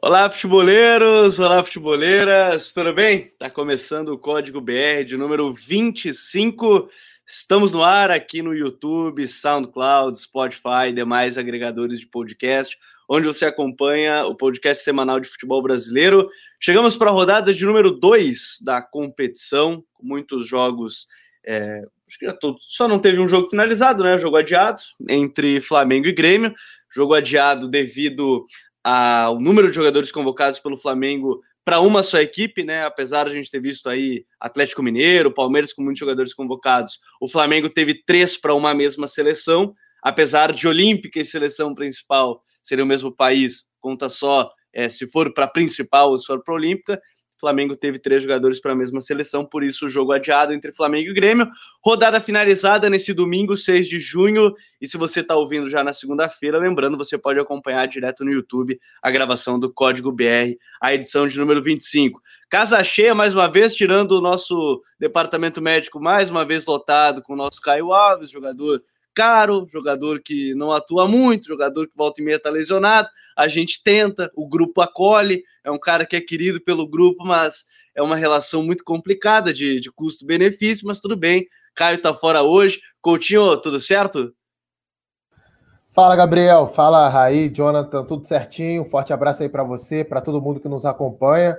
Olá, futeboleiros! Olá, futeboleiras! Tudo bem? Tá começando o Código BR de número 25. Estamos no ar aqui no YouTube, SoundCloud, Spotify e demais agregadores de podcast, onde você acompanha o podcast semanal de futebol brasileiro. Chegamos para a rodada de número 2 da competição, com muitos jogos. É, só não teve um jogo finalizado, né? Jogo adiado entre Flamengo e Grêmio. Jogo adiado devido a, o número de jogadores convocados pelo Flamengo para uma só equipe, né? Apesar de a gente ter visto aí Atlético Mineiro, Palmeiras com muitos jogadores convocados, o Flamengo teve três para uma mesma seleção, apesar de Olímpica e seleção principal serem o mesmo país, conta só é, se for para principal ou se for para Olímpica. Flamengo teve três jogadores para a mesma seleção, por isso o jogo adiado entre Flamengo e Grêmio. Rodada finalizada nesse domingo, 6 de junho. E se você está ouvindo já na segunda-feira, lembrando, você pode acompanhar direto no YouTube a gravação do Código BR, a edição de número 25. Casa cheia mais uma vez, tirando o nosso departamento médico mais uma vez lotado com o nosso Caio Alves, jogador caro, jogador que não atua muito, jogador que volta e meia está lesionado. A gente tenta, o grupo acolhe, é um cara que é querido pelo grupo, mas é uma relação muito complicada de, de custo-benefício, mas tudo bem. Caio está fora hoje. Coutinho, tudo certo? Fala, Gabriel. Fala, Raí, Jonathan, tudo certinho. Forte abraço aí para você, para todo mundo que nos acompanha.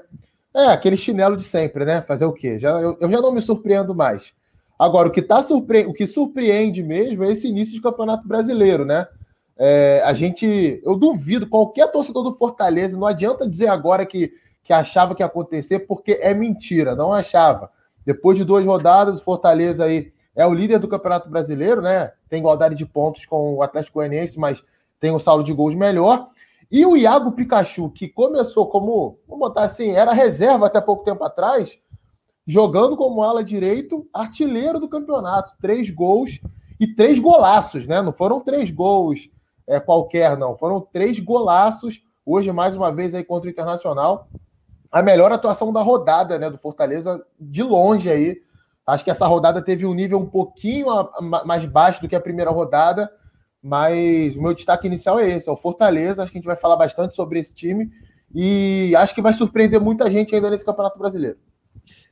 É, aquele chinelo de sempre, né? Fazer o quê? Já, eu, eu já não me surpreendo mais. Agora, o que, tá surpre... o que surpreende mesmo é esse início de campeonato brasileiro, né? É, a gente, eu duvido, qualquer torcedor do Fortaleza, não adianta dizer agora que, que achava que ia acontecer, porque é mentira, não achava. Depois de duas rodadas, o Fortaleza aí é o líder do Campeonato Brasileiro, né? Tem igualdade de pontos com o Atlético Goianiense, mas tem um saldo de gols melhor. E o Iago Pikachu, que começou como, vamos botar assim, era reserva até pouco tempo atrás, jogando como ala direito, artilheiro do campeonato. Três gols e três golaços, né? Não foram três gols é, qualquer, não. Foram três golaços. Hoje, mais uma vez, aí contra o Internacional. A melhor atuação da rodada, né? Do Fortaleza, de longe aí. Acho que essa rodada teve um nível um pouquinho mais baixo do que a primeira rodada, mas o meu destaque inicial é esse: é o Fortaleza. Acho que a gente vai falar bastante sobre esse time e acho que vai surpreender muita gente ainda nesse Campeonato Brasileiro.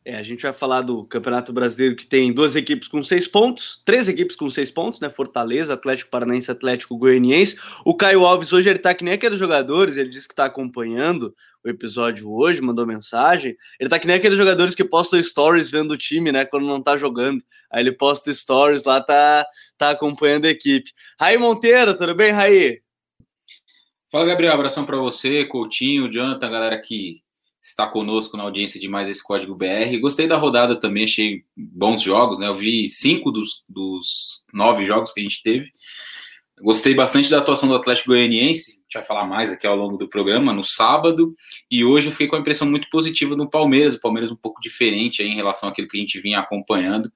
É, a gente vai falar do Campeonato Brasileiro que tem duas equipes com seis pontos, três equipes com seis pontos, né? Fortaleza, Atlético Paranaense, Atlético Goianiense. O Caio Alves hoje ele tá que nem aqueles jogadores, ele disse que está acompanhando o episódio hoje, mandou mensagem. Ele tá que nem aqueles jogadores que postam stories vendo o time, né? Quando não tá jogando. Aí ele posta stories lá, tá, tá acompanhando a equipe. Raí Monteiro, tudo bem, Raí? Fala, Gabriel. Abração para você, Coutinho, Jonathan, galera que está conosco na audiência de mais esse Código BR. Gostei da rodada também, achei bons jogos, né? Eu vi cinco dos, dos nove jogos que a gente teve. Gostei bastante da atuação do Atlético Goianiense, a gente vai falar mais aqui ao longo do programa, no sábado, e hoje eu fiquei com a impressão muito positiva do Palmeiras, o Palmeiras um pouco diferente em relação àquilo que a gente vinha acompanhando.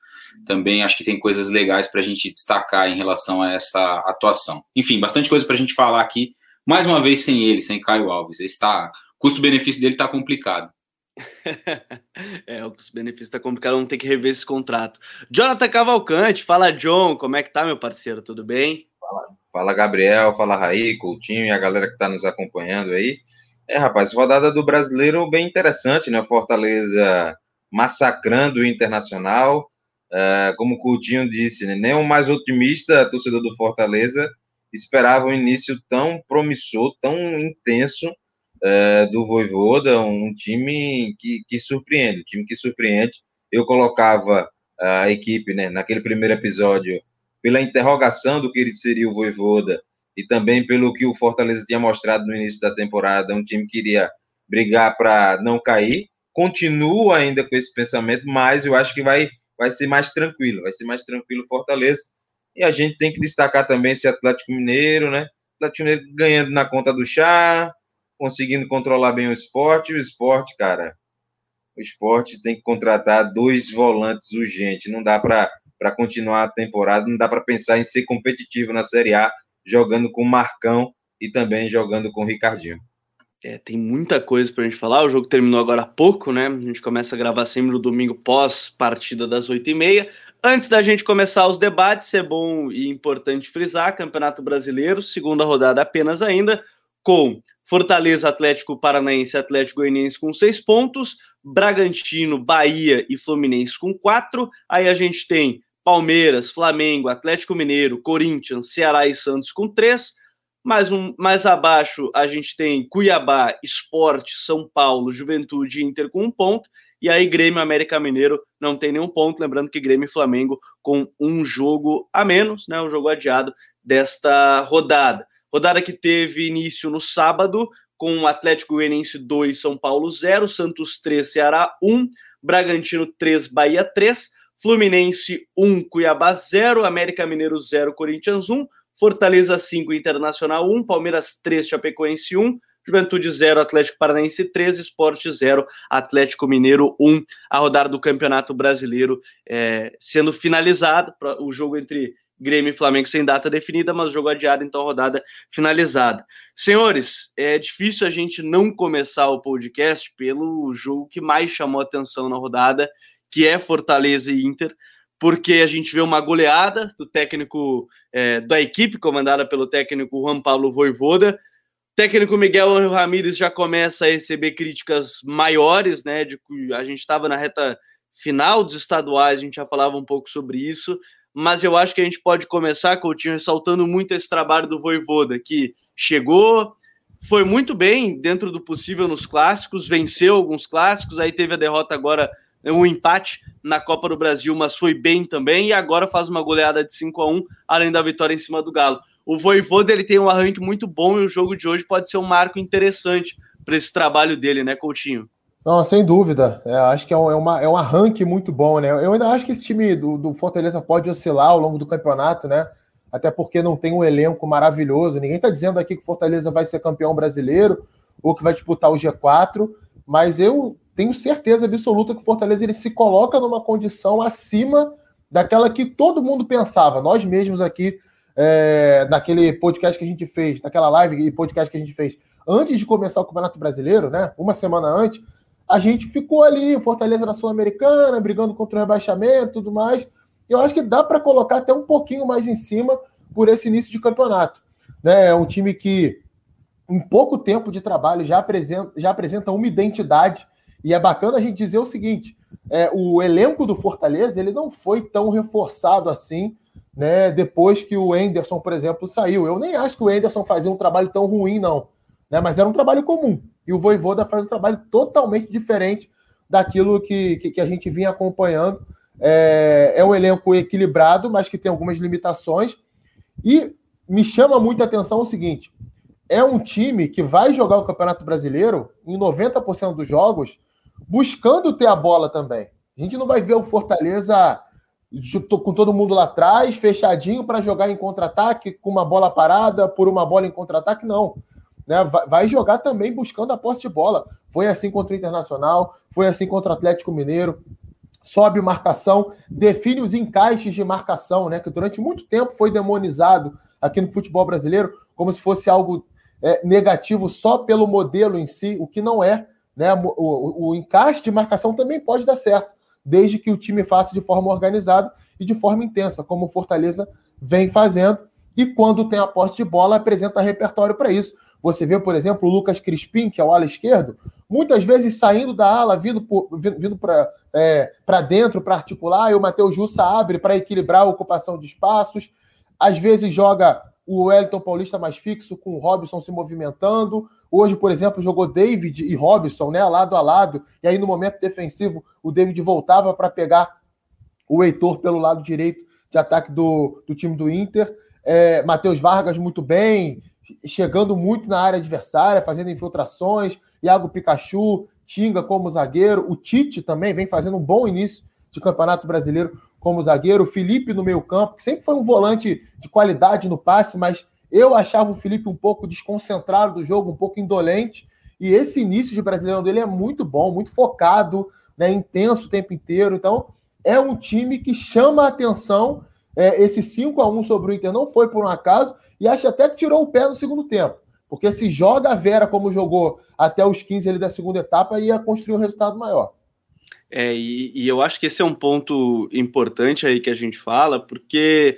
Também acho que tem coisas legais para a gente destacar em relação a essa atuação. Enfim, bastante coisa para a gente falar aqui, mais uma vez sem ele, sem Caio Alves. Ele está custo-benefício dele está complicado. é, o custo-benefício está complicado, vamos ter que rever esse contrato. Jonathan Cavalcante, fala John, como é que tá, meu parceiro? Tudo bem? Fala, fala Gabriel, fala Raí, Coutinho e a galera que está nos acompanhando aí. É, rapaz, rodada do brasileiro bem interessante, né? Fortaleza massacrando o Internacional. Uh, como o Coutinho disse, né? nem o mais otimista torcedor do Fortaleza esperava um início tão promissor, tão intenso é, do Voivoda, um time que, que surpreende, um time que surpreende. Eu colocava a equipe, né, naquele primeiro episódio, pela interrogação do que seria o Voivoda e também pelo que o Fortaleza tinha mostrado no início da temporada, um time que iria brigar para não cair. Continuo ainda com esse pensamento, mas eu acho que vai, vai ser mais tranquilo, vai ser mais tranquilo Fortaleza. E a gente tem que destacar também esse Atlético Mineiro, né? Atlético Mineiro ganhando na conta do chá, conseguindo controlar bem o esporte. O esporte, cara, o esporte tem que contratar dois volantes urgentes. Não dá para continuar a temporada, não dá para pensar em ser competitivo na Série A, jogando com o Marcão e também jogando com o Ricardinho. É, tem muita coisa para a gente falar. O jogo terminou agora há pouco, né? A gente começa a gravar sempre no domingo pós-partida das 8h30. Antes da gente começar os debates, é bom e importante frisar: Campeonato Brasileiro, segunda rodada apenas ainda com Fortaleza, Atlético Paranaense, Atlético Goianiense com seis pontos, Bragantino, Bahia e Fluminense com quatro. Aí a gente tem Palmeiras, Flamengo, Atlético Mineiro, Corinthians, Ceará e Santos com três. Mais, um, mais abaixo a gente tem Cuiabá, Esporte, São Paulo, Juventude e Inter com um ponto. E aí Grêmio América Mineiro não tem nenhum ponto. Lembrando que Grêmio e Flamengo com um jogo a menos, né? Um jogo adiado desta rodada. Rodada que teve início no sábado, com Atlético Goianiense 2, São Paulo 0, Santos 3, Ceará 1, Bragantino 3, Bahia 3, Fluminense 1, Cuiabá 0, América Mineiro 0, Corinthians 1, Fortaleza 5, Internacional 1, Palmeiras 3, Chapecoense 1, Juventude 0, Atlético Paranaense 3, Esporte 0, Atlético Mineiro 1. A rodada do Campeonato Brasileiro é, sendo finalizada, o jogo entre Grêmio e Flamengo sem data definida, mas jogo adiado, então rodada finalizada. Senhores, é difícil a gente não começar o podcast pelo jogo que mais chamou atenção na rodada, que é Fortaleza e Inter, porque a gente vê uma goleada do técnico é, da equipe comandada pelo técnico Juan Paulo Voivoda. O técnico Miguel Ramírez já começa a receber críticas maiores, né? De a gente estava na reta final dos estaduais, a gente já falava um pouco sobre isso mas eu acho que a gente pode começar, Coutinho, ressaltando muito esse trabalho do Voivoda, que chegou, foi muito bem dentro do possível nos clássicos, venceu alguns clássicos, aí teve a derrota agora, um empate na Copa do Brasil, mas foi bem também, e agora faz uma goleada de 5 a 1 além da vitória em cima do Galo. O Voivoda ele tem um arranque muito bom e o jogo de hoje pode ser um marco interessante para esse trabalho dele, né, Coutinho? Não, sem dúvida. É, acho que é um, é, uma, é um arranque muito bom, né? Eu ainda acho que esse time do, do, Fortaleza pode oscilar ao longo do campeonato, né? Até porque não tem um elenco maravilhoso. Ninguém está dizendo aqui que o Fortaleza vai ser campeão brasileiro ou que vai disputar o G4, mas eu tenho certeza absoluta que o Fortaleza ele se coloca numa condição acima daquela que todo mundo pensava. Nós mesmos aqui, é, naquele podcast que a gente fez, naquela live e podcast que a gente fez antes de começar o Campeonato Brasileiro, né? Uma semana antes a gente ficou ali, Fortaleza na Sul-Americana, brigando contra o rebaixamento e tudo mais. Eu acho que dá para colocar até um pouquinho mais em cima por esse início de campeonato. Né? É um time que, em pouco tempo de trabalho, já apresenta, já apresenta uma identidade. E é bacana a gente dizer o seguinte: é, o elenco do Fortaleza ele não foi tão reforçado assim né, depois que o Enderson, por exemplo, saiu. Eu nem acho que o Enderson fazia um trabalho tão ruim, não. Né, mas era um trabalho comum. E o Voivoda faz um trabalho totalmente diferente daquilo que, que, que a gente vinha acompanhando. É, é, um elenco equilibrado, mas que tem algumas limitações. E me chama muito a atenção o seguinte: é um time que vai jogar o Campeonato Brasileiro em 90% dos jogos buscando ter a bola também. A gente não vai ver o Fortaleza com todo mundo lá atrás, fechadinho para jogar em contra-ataque, com uma bola parada, por uma bola em contra-ataque, não né, vai jogar também buscando a posse de bola. Foi assim contra o Internacional, foi assim contra o Atlético Mineiro. Sobe marcação, define os encaixes de marcação, né? Que durante muito tempo foi demonizado aqui no futebol brasileiro como se fosse algo é, negativo só pelo modelo em si, o que não é. Né? O, o, o encaixe de marcação também pode dar certo, desde que o time faça de forma organizada e de forma intensa, como o Fortaleza vem fazendo. E quando tem a posse de bola, apresenta repertório para isso. Você vê, por exemplo, o Lucas Crispim, que é o ala esquerdo, muitas vezes saindo da ala, vindo, vindo para é, dentro para articular, e o Matheus Jussa abre para equilibrar a ocupação de espaços. Às vezes joga o Wellington Paulista mais fixo, com o Robson se movimentando. Hoje, por exemplo, jogou David e Robson, né, lado a lado, e aí no momento defensivo o David voltava para pegar o Heitor pelo lado direito de ataque do, do time do Inter. É, Matheus Vargas muito bem, chegando muito na área adversária, fazendo infiltrações. Iago Pikachu, Tinga como zagueiro. O Tite também vem fazendo um bom início de Campeonato Brasileiro como zagueiro. O Felipe no meio-campo, que sempre foi um volante de qualidade no passe, mas eu achava o Felipe um pouco desconcentrado do jogo, um pouco indolente. E esse início de Brasileirão dele é muito bom, muito focado, né, intenso o tempo inteiro. Então, é um time que chama a atenção é, esse 5 a 1 sobre o Inter não foi por um acaso, e acho até que tirou o pé no segundo tempo. Porque se joga a Vera como jogou até os 15 ali da segunda etapa, ia construir um resultado maior. É, e, e eu acho que esse é um ponto importante aí que a gente fala, porque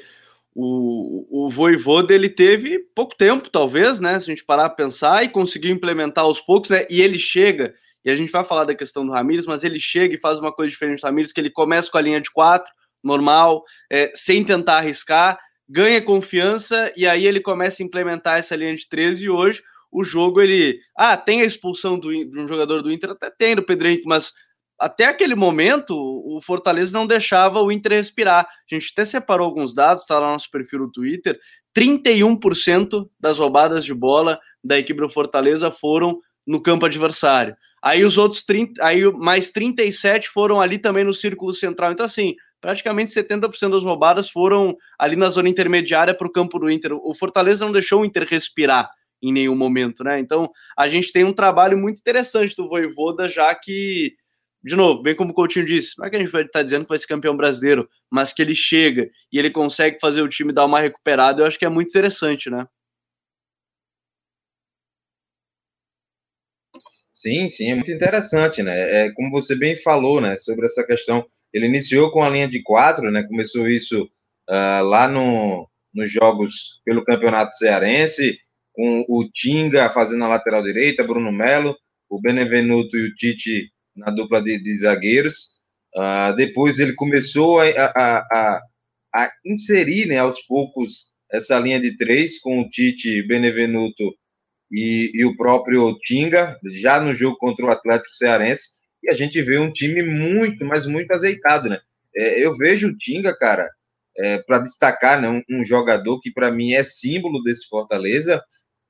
o, o Voivoda ele teve pouco tempo, talvez, né? Se a gente parar a pensar e conseguiu implementar aos poucos, né? E ele chega, e a gente vai falar da questão do Ramires, mas ele chega e faz uma coisa diferente do Ramires, que ele começa com a linha de quatro, normal, é, sem tentar arriscar, ganha confiança e aí ele começa a implementar essa linha de 13 e hoje o jogo ele ah tem a expulsão do, de um jogador do Inter até tem do Pedro Henrique mas até aquele momento o Fortaleza não deixava o Inter respirar. A gente até separou alguns dados está lá no nosso perfil no Twitter 31% das roubadas de bola da equipe do Fortaleza foram no campo adversário. Aí os outros 30 aí mais 37 foram ali também no círculo central. Então assim praticamente 70% das roubadas foram ali na zona intermediária para o campo do Inter. O Fortaleza não deixou o Inter respirar em nenhum momento, né? Então a gente tem um trabalho muito interessante do Voivoda, já que, de novo, bem como o Coutinho disse, não é que a gente vai estar tá dizendo que vai ser campeão brasileiro, mas que ele chega e ele consegue fazer o time dar uma recuperada, eu acho que é muito interessante, né? Sim, sim, é muito interessante, né? É como você bem falou, né? Sobre essa questão ele iniciou com a linha de quatro, né? Começou isso uh, lá no, nos jogos pelo Campeonato Cearense, com o Tinga fazendo a lateral direita, Bruno Melo, o Benevenuto e o Tite na dupla de, de zagueiros. Uh, depois ele começou a, a, a, a, inserir, né, aos poucos, essa linha de três com o Tite, Benevenuto e, e o próprio Tinga, já no jogo contra o Atlético Cearense e a gente vê um time muito, mas muito azeitado, né? É, eu vejo o Tinga, cara, é, para destacar né, um, um jogador que para mim é símbolo desse Fortaleza.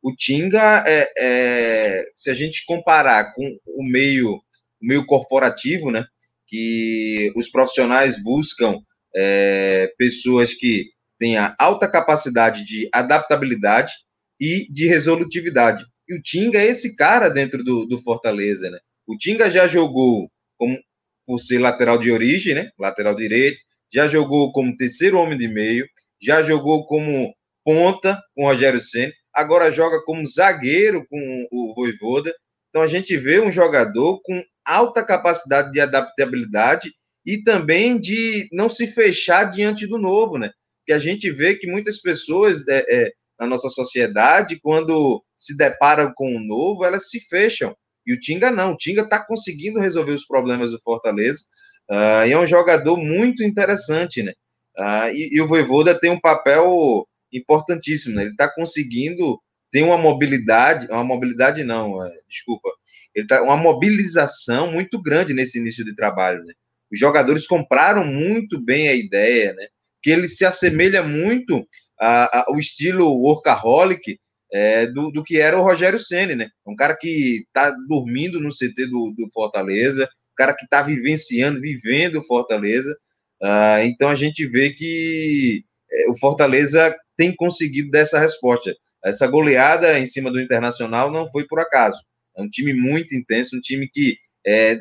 O Tinga, é, é, se a gente comparar com o meio, o meio corporativo, né? Que os profissionais buscam é, pessoas que tenham alta capacidade de adaptabilidade e de resolutividade. E o Tinga é esse cara dentro do, do Fortaleza, né? O Tinga já jogou como, por ser lateral de origem, né? Lateral direito, já jogou como terceiro homem de meio, já jogou como ponta com o Rogério Senna, agora joga como zagueiro com o Voivoda. Então a gente vê um jogador com alta capacidade de adaptabilidade e também de não se fechar diante do novo, né? Que a gente vê que muitas pessoas é, é, na nossa sociedade, quando se deparam com o novo, elas se fecham. E o Tinga não, o Tinga está conseguindo resolver os problemas do Fortaleza. Uh, e é um jogador muito interessante, né? Uh, e, e, o Voivoda tem um papel importantíssimo, né? Ele está conseguindo ter uma mobilidade, uma mobilidade não, é, desculpa, ele tá uma mobilização muito grande nesse início de trabalho, né? Os jogadores compraram muito bem a ideia, né? Que ele se assemelha muito ao estilo workaholic é, do, do, que era o Rogério Ceni, né? Um cara que está dormindo no CT do, do, Fortaleza, um cara que está vivenciando, vivendo o Fortaleza. Uh, então a gente vê que é, o Fortaleza tem conseguido dessa resposta. Essa goleada em cima do Internacional não foi por acaso. É um time muito intenso, um time que, é,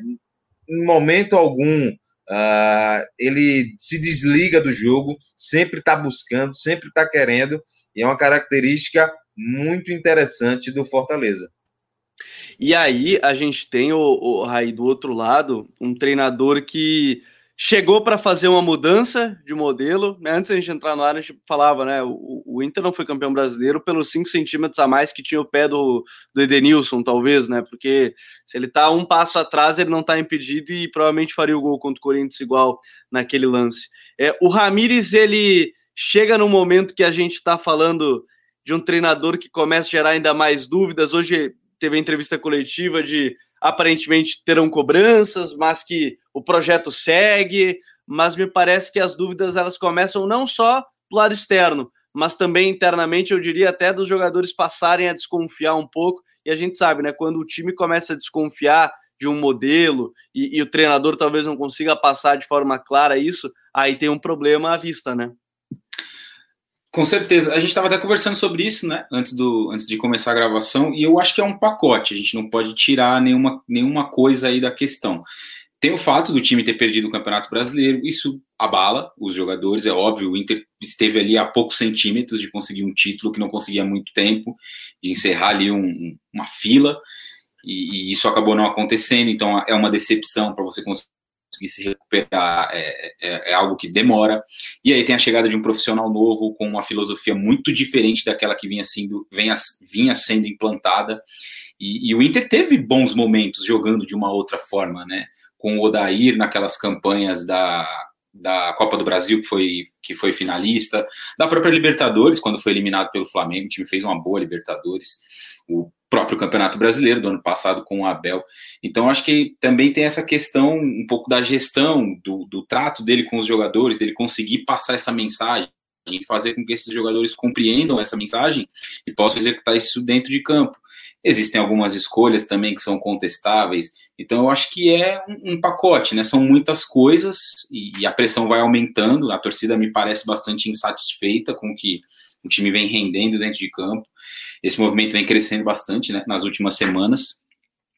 em momento algum, uh, ele se desliga do jogo, sempre está buscando, sempre está querendo, e é uma característica muito interessante do Fortaleza. E aí a gente tem o, o aí do outro lado um treinador que chegou para fazer uma mudança de modelo. Né? Antes da gente entrar no ar, a gente falava, né? O, o Inter não foi campeão brasileiro pelos 5 centímetros a mais que tinha o pé do, do Edenilson, talvez, né? Porque se ele tá um passo atrás, ele não está impedido e provavelmente faria o gol contra o Corinthians igual naquele lance. É, o Ramires, ele chega no momento que a gente está falando de um treinador que começa a gerar ainda mais dúvidas. Hoje teve a entrevista coletiva de aparentemente terão cobranças, mas que o projeto segue, mas me parece que as dúvidas elas começam não só do lado externo, mas também internamente, eu diria até dos jogadores passarem a desconfiar um pouco, e a gente sabe, né, quando o time começa a desconfiar de um modelo e, e o treinador talvez não consiga passar de forma clara isso, aí tem um problema à vista, né? Com certeza. A gente estava até conversando sobre isso, né? Antes, do, antes de começar a gravação, e eu acho que é um pacote. A gente não pode tirar nenhuma, nenhuma coisa aí da questão. Tem o fato do time ter perdido o Campeonato Brasileiro, isso abala os jogadores, é óbvio. O Inter esteve ali a poucos centímetros de conseguir um título que não conseguia há muito tempo, de encerrar ali um, uma fila, e, e, isso acabou não acontecendo. Então é uma decepção para você conseguir conseguir se recuperar é, é, é, algo que demora. E aí tem a chegada de um profissional novo com uma filosofia muito diferente daquela que vinha sendo, vinha, vinha sendo implantada. E, e, o Inter teve bons momentos jogando de uma outra forma, né? Com o Odair naquelas campanhas da, da Copa do Brasil, que foi, que foi finalista, da própria Libertadores, quando foi eliminado pelo Flamengo, o time fez uma boa Libertadores. O próprio Campeonato Brasileiro do ano passado com o Abel. Então, acho que também tem essa questão um pouco da gestão, do, do trato dele com os jogadores, dele conseguir passar essa mensagem, fazer com que esses jogadores compreendam essa mensagem e possam executar isso dentro de campo. Existem algumas escolhas também que são contestáveis, então eu acho que é um, um pacote, né? São muitas coisas e, e a pressão vai aumentando. A torcida me parece bastante insatisfeita com o que o time vem rendendo dentro de campo. Esse movimento vem crescendo bastante né, nas últimas semanas.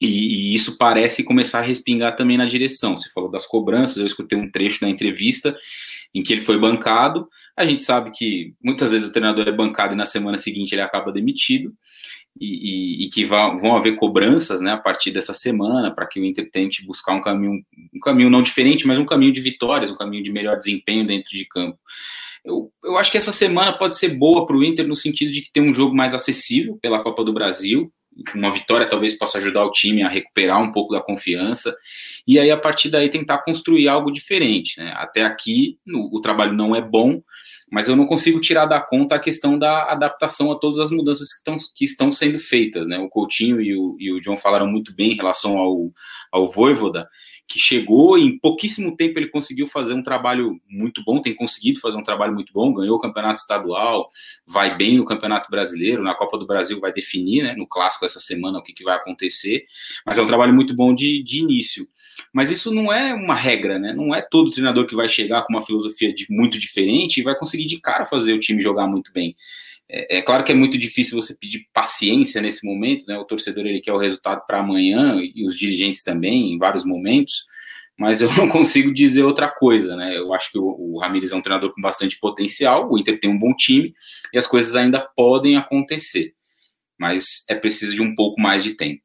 E, e, isso parece começar a respingar também na direção. Você falou das cobranças, eu escutei um trecho da entrevista em que ele foi bancado. A gente sabe que muitas vezes o treinador é bancado e na semana seguinte ele acaba demitido. E, e, e que vão haver cobranças né, a partir dessa semana para que o Inter tente buscar um caminho, um caminho não diferente, mas um caminho de vitórias, um caminho de melhor desempenho dentro de campo. Eu, eu acho que essa semana pode ser boa para o Inter no sentido de que tem um jogo mais acessível pela Copa do Brasil. Uma vitória talvez possa ajudar o time a recuperar um pouco da confiança. E aí, a partir daí, tentar construir algo diferente. Né? Até aqui, no, o trabalho não é bom, mas eu não consigo tirar da conta a questão da adaptação a todas as mudanças que, estão, que estão sendo feitas. Né? O Coutinho e o, e o John falaram muito bem em relação ao, ao Voivoda, que chegou e em pouquíssimo tempo ele conseguiu fazer um trabalho muito bom, tem conseguido fazer um trabalho muito bom, ganhou o campeonato estadual, vai bem no campeonato brasileiro, na Copa do Brasil vai definir, né, no clássico essa semana o que, que vai acontecer, mas é um trabalho muito bom de, de início. Mas isso não é uma regra, né? Não é todo treinador que vai chegar com uma filosofia de, muito diferente e vai conseguir de cara fazer o time jogar muito bem. É, é, claro que é muito difícil você pedir paciência nesse momento, né? O torcedor ele quer o resultado para amanhã e os dirigentes também, em vários momentos, mas eu não consigo dizer outra coisa, né? Eu acho que o, o Ramires é um treinador com bastante potencial, o Inter tem um bom time e as coisas ainda podem acontecer, mas é preciso de um pouco mais de tempo.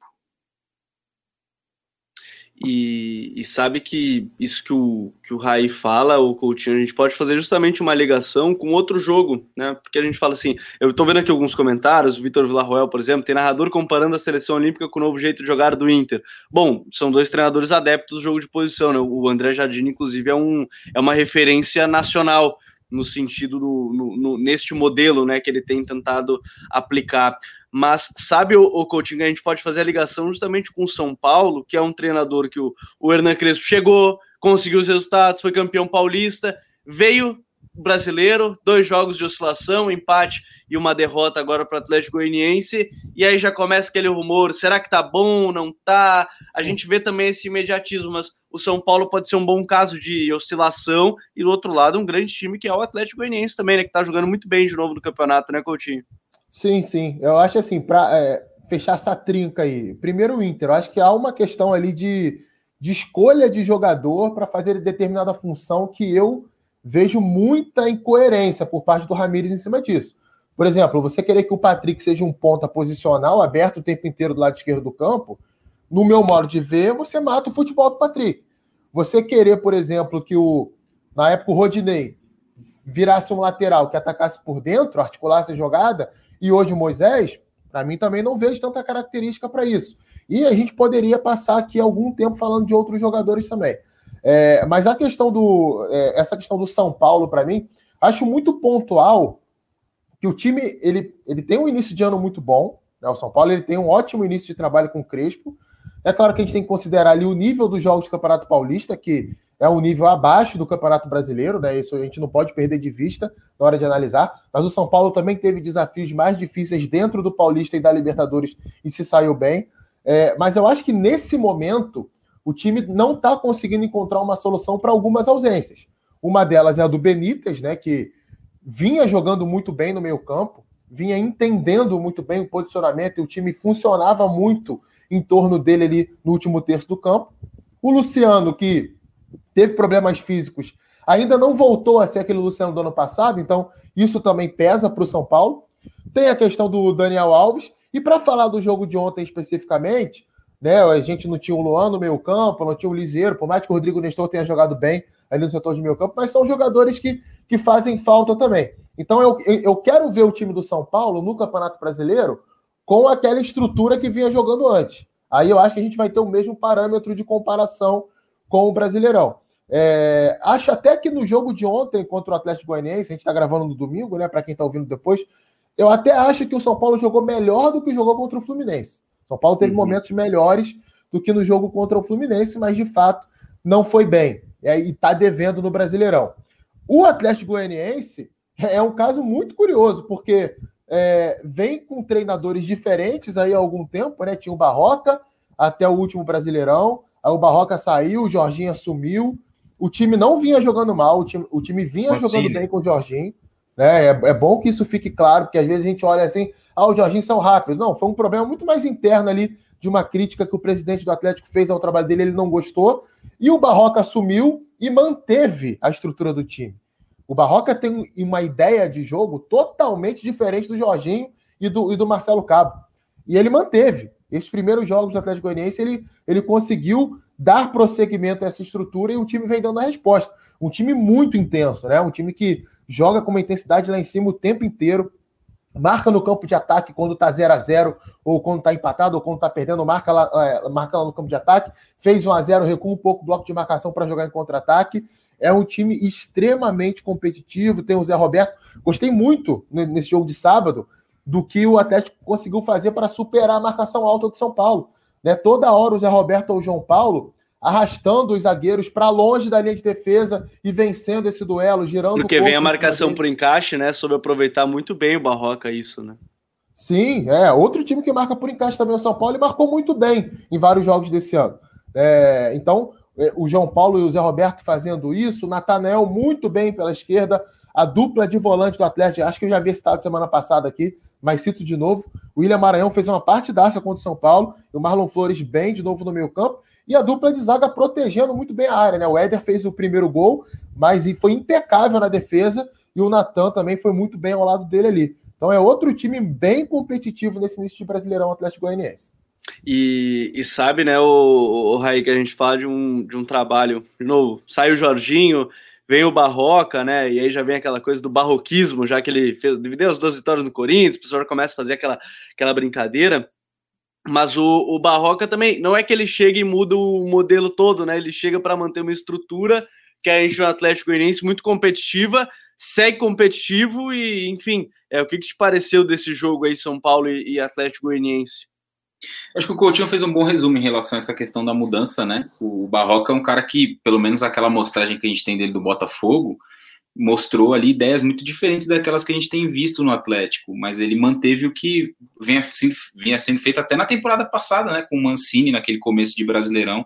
E, e, sabe que isso que o, que o Rai fala, o Coutinho, a gente pode fazer justamente uma ligação com outro jogo, né? Porque a gente fala assim, eu tô vendo aqui alguns comentários, o Vitor Villarroel, por exemplo, tem narrador comparando a seleção olímpica com o novo jeito de jogar do Inter. Bom, são dois treinadores adeptos do jogo de posição, né? O André Jardim, inclusive, é, um, é uma referência nacional no sentido do, no, no, neste modelo, né, que ele tem tentado aplicar. Mas sabe, o, o Coutinho, a gente pode fazer a ligação justamente com o São Paulo, que é um treinador que o, o Hernan Crespo chegou, conseguiu os resultados, foi campeão paulista, veio brasileiro, dois jogos de oscilação, empate e uma derrota agora para o Atlético Goianiense, e aí já começa aquele rumor, será que tá bom, não tá? A gente vê também esse imediatismo, mas o São Paulo pode ser um bom caso de oscilação, e do outro lado um grande time que é o Atlético Goianiense também, né, que tá jogando muito bem de novo no campeonato, né, Coutinho? Sim, sim. Eu acho assim, para é, fechar essa trinca aí. Primeiro o Inter, eu acho que há uma questão ali de, de escolha de jogador para fazer determinada função que eu vejo muita incoerência por parte do Ramires em cima disso. Por exemplo, você querer que o Patrick seja um ponta posicional, aberto o tempo inteiro do lado esquerdo do campo, no meu modo de ver, você mata o futebol do Patrick. Você querer, por exemplo, que o, na época, o Rodinei virasse um lateral que atacasse por dentro, articulasse a jogada, e hoje o Moisés, para mim também não vejo tanta característica para isso. E a gente poderia passar aqui algum tempo falando de outros jogadores também. É, mas a questão do. É, essa questão do São Paulo, para mim, acho muito pontual que o time ele, ele tem um início de ano muito bom. Né? O São Paulo ele tem um ótimo início de trabalho com o Crespo. É claro que a gente tem que considerar ali o nível dos jogos do Campeonato Paulista, que é um nível abaixo do Campeonato Brasileiro, né? Isso a gente não pode perder de vista na hora de analisar. Mas o São Paulo também teve desafios mais difíceis dentro do Paulista e da Libertadores e se saiu bem. É, mas eu acho que nesse momento o time não está conseguindo encontrar uma solução para algumas ausências. Uma delas é a do Benítez, né? Que vinha jogando muito bem no meio-campo, vinha entendendo muito bem o posicionamento e o time funcionava muito em torno dele ali no último terço do campo. O Luciano, que teve problemas físicos, ainda não voltou a ser aquele Luciano do ano passado, então isso também pesa para o São Paulo. Tem a questão do Daniel Alves. E para falar do jogo de ontem especificamente, né? A gente não tinha o Luan no meio campo, não tinha o Liseiro, por mais que o Rodrigo Nestor tenha jogado bem ali no setor de meio campo, mas são jogadores que, que fazem falta também. Então eu, eu quero ver o time do São Paulo no Campeonato Brasileiro com aquela estrutura que vinha jogando antes. Aí eu acho que a gente vai ter o mesmo parâmetro de comparação com o Brasileirão. É, acho até que no jogo de ontem contra o Atlético Goianiense, a gente está gravando no domingo, né? Para quem está ouvindo depois, eu até acho que o São Paulo jogou melhor do que jogou contra o Fluminense. São Paulo teve uhum. momentos melhores do que no jogo contra o Fluminense, mas de fato não foi bem. E está devendo no Brasileirão. O Atlético Goianiense é um caso muito curioso, porque é, vem com treinadores diferentes aí há algum tempo, né? Tinha o Barroca até o último Brasileirão, aí o Barroca saiu, o Jorginho assumiu. O time não vinha jogando mal, o time, o time vinha jogando bem com o Jorginho. Né? É, é, bom que isso fique claro, porque às vezes a gente olha assim, ah, o Jorginho saiu rápido. Não, foi um problema muito mais interno ali, de uma crítica que o presidente do Atlético fez ao trabalho dele, ele não gostou. E o Barroca assumiu e manteve a estrutura do time. O Barroca tem uma ideia de jogo totalmente diferente do Jorginho e do, e do Marcelo Cabo. E ele manteve. Esses primeiros jogos do Atlético Goianiense, ele, ele conseguiu dar prosseguimento a essa estrutura e o time vem dando a resposta. Um time muito intenso, né? Um time que joga com uma intensidade lá em cima o tempo inteiro, marca no campo de ataque quando tá 0 a 0 ou quando tá empatado, ou quando tá perdendo, marca lá, é, marca lá no campo de ataque, fez 1 a 0 recua um pouco o bloco de marcação para jogar em contra-ataque é um time extremamente competitivo. Tem o Zé Roberto. Gostei muito nesse jogo de sábado do que o Atlético conseguiu fazer para superar a marcação alta do São Paulo. Né? Toda hora o Zé Roberto ou o João Paulo arrastando os zagueiros para longe da linha de defesa e vencendo esse duelo, girando. Porque vem a marcação por encaixe, né? Soube aproveitar muito bem o Barroca isso, né? Sim, é. Outro time que marca por encaixe também é o São Paulo e marcou muito bem em vários jogos desse ano. É, então, é, o João Paulo e o Zé Roberto fazendo isso, o Natanel muito bem pela esquerda, a dupla de volante do Atlético, acho que eu já havia citado semana passada aqui, mas cito de novo. O William Maranhão fez uma partidaça contra o São Paulo, e o Marlon Flores bem de novo no meio campo, e a dupla de zaga protegendo muito bem a área, né? O Éder fez o primeiro gol, mas foi impecável na defesa, e o Natan também foi muito bem ao lado dele ali. Então é outro time bem competitivo nesse início de Brasileirão Atlético Goianiense. E, e, sabe, né, o, o Raí, que a gente fala de um, de um trabalho, de novo, sai o Jorginho, vem o Barroca, né, e aí já vem aquela coisa do barroquismo, já que ele fez, deu as duas vitórias no Corinthians, o pessoal começa a fazer aquela, aquela brincadeira, mas o, o Barroca também, não é que ele chega e muda o modelo todo, né, ele chega para manter uma estrutura que a gente um Atlético Goianiense muito competitiva, segue competitivo e, enfim, é o que, que te pareceu desse jogo aí, São Paulo e, e Atlético Goianiense? Acho que o Coutinho fez um bom resumo em relação a essa questão da mudança, né? O Barroca é um cara que, pelo menos aquela amostragem que a gente tem dele do Botafogo, mostrou ali ideias muito diferentes daquelas que a gente tem visto no Atlético, mas ele manteve o que vinha, vinha sendo feito até na temporada passada, né? Com o Mancini naquele começo de Brasileirão,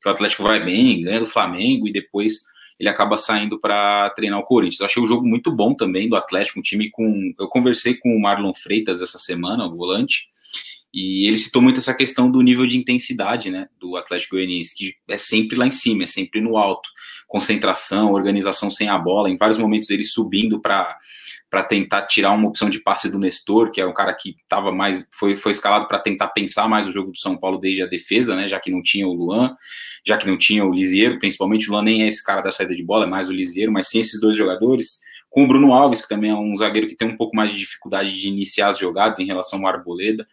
que o Atlético vai bem, ganha do Flamengo e depois ele acaba saindo para treinar o Corinthians. Eu achei o jogo muito bom também do Atlético, um time com. Eu conversei com o Marlon Freitas essa semana, o volante e ele citou muito essa questão do nível de intensidade né, do Atlético Goianiense, que é sempre lá em cima, é sempre no alto. Concentração, organização sem a bola, em vários momentos ele subindo para tentar tirar uma opção de passe do Nestor, que é um cara que estava mais foi, foi escalado para tentar pensar mais o jogo do São Paulo desde a defesa, né, já que não tinha o Luan, já que não tinha o Lisieiro, principalmente o Luan nem é esse cara da saída de bola, é mais o Lisieiro, mas sem esses dois jogadores, com o Bruno Alves, que também é um zagueiro que tem um pouco mais de dificuldade de iniciar as jogadas em relação ao Arboleda.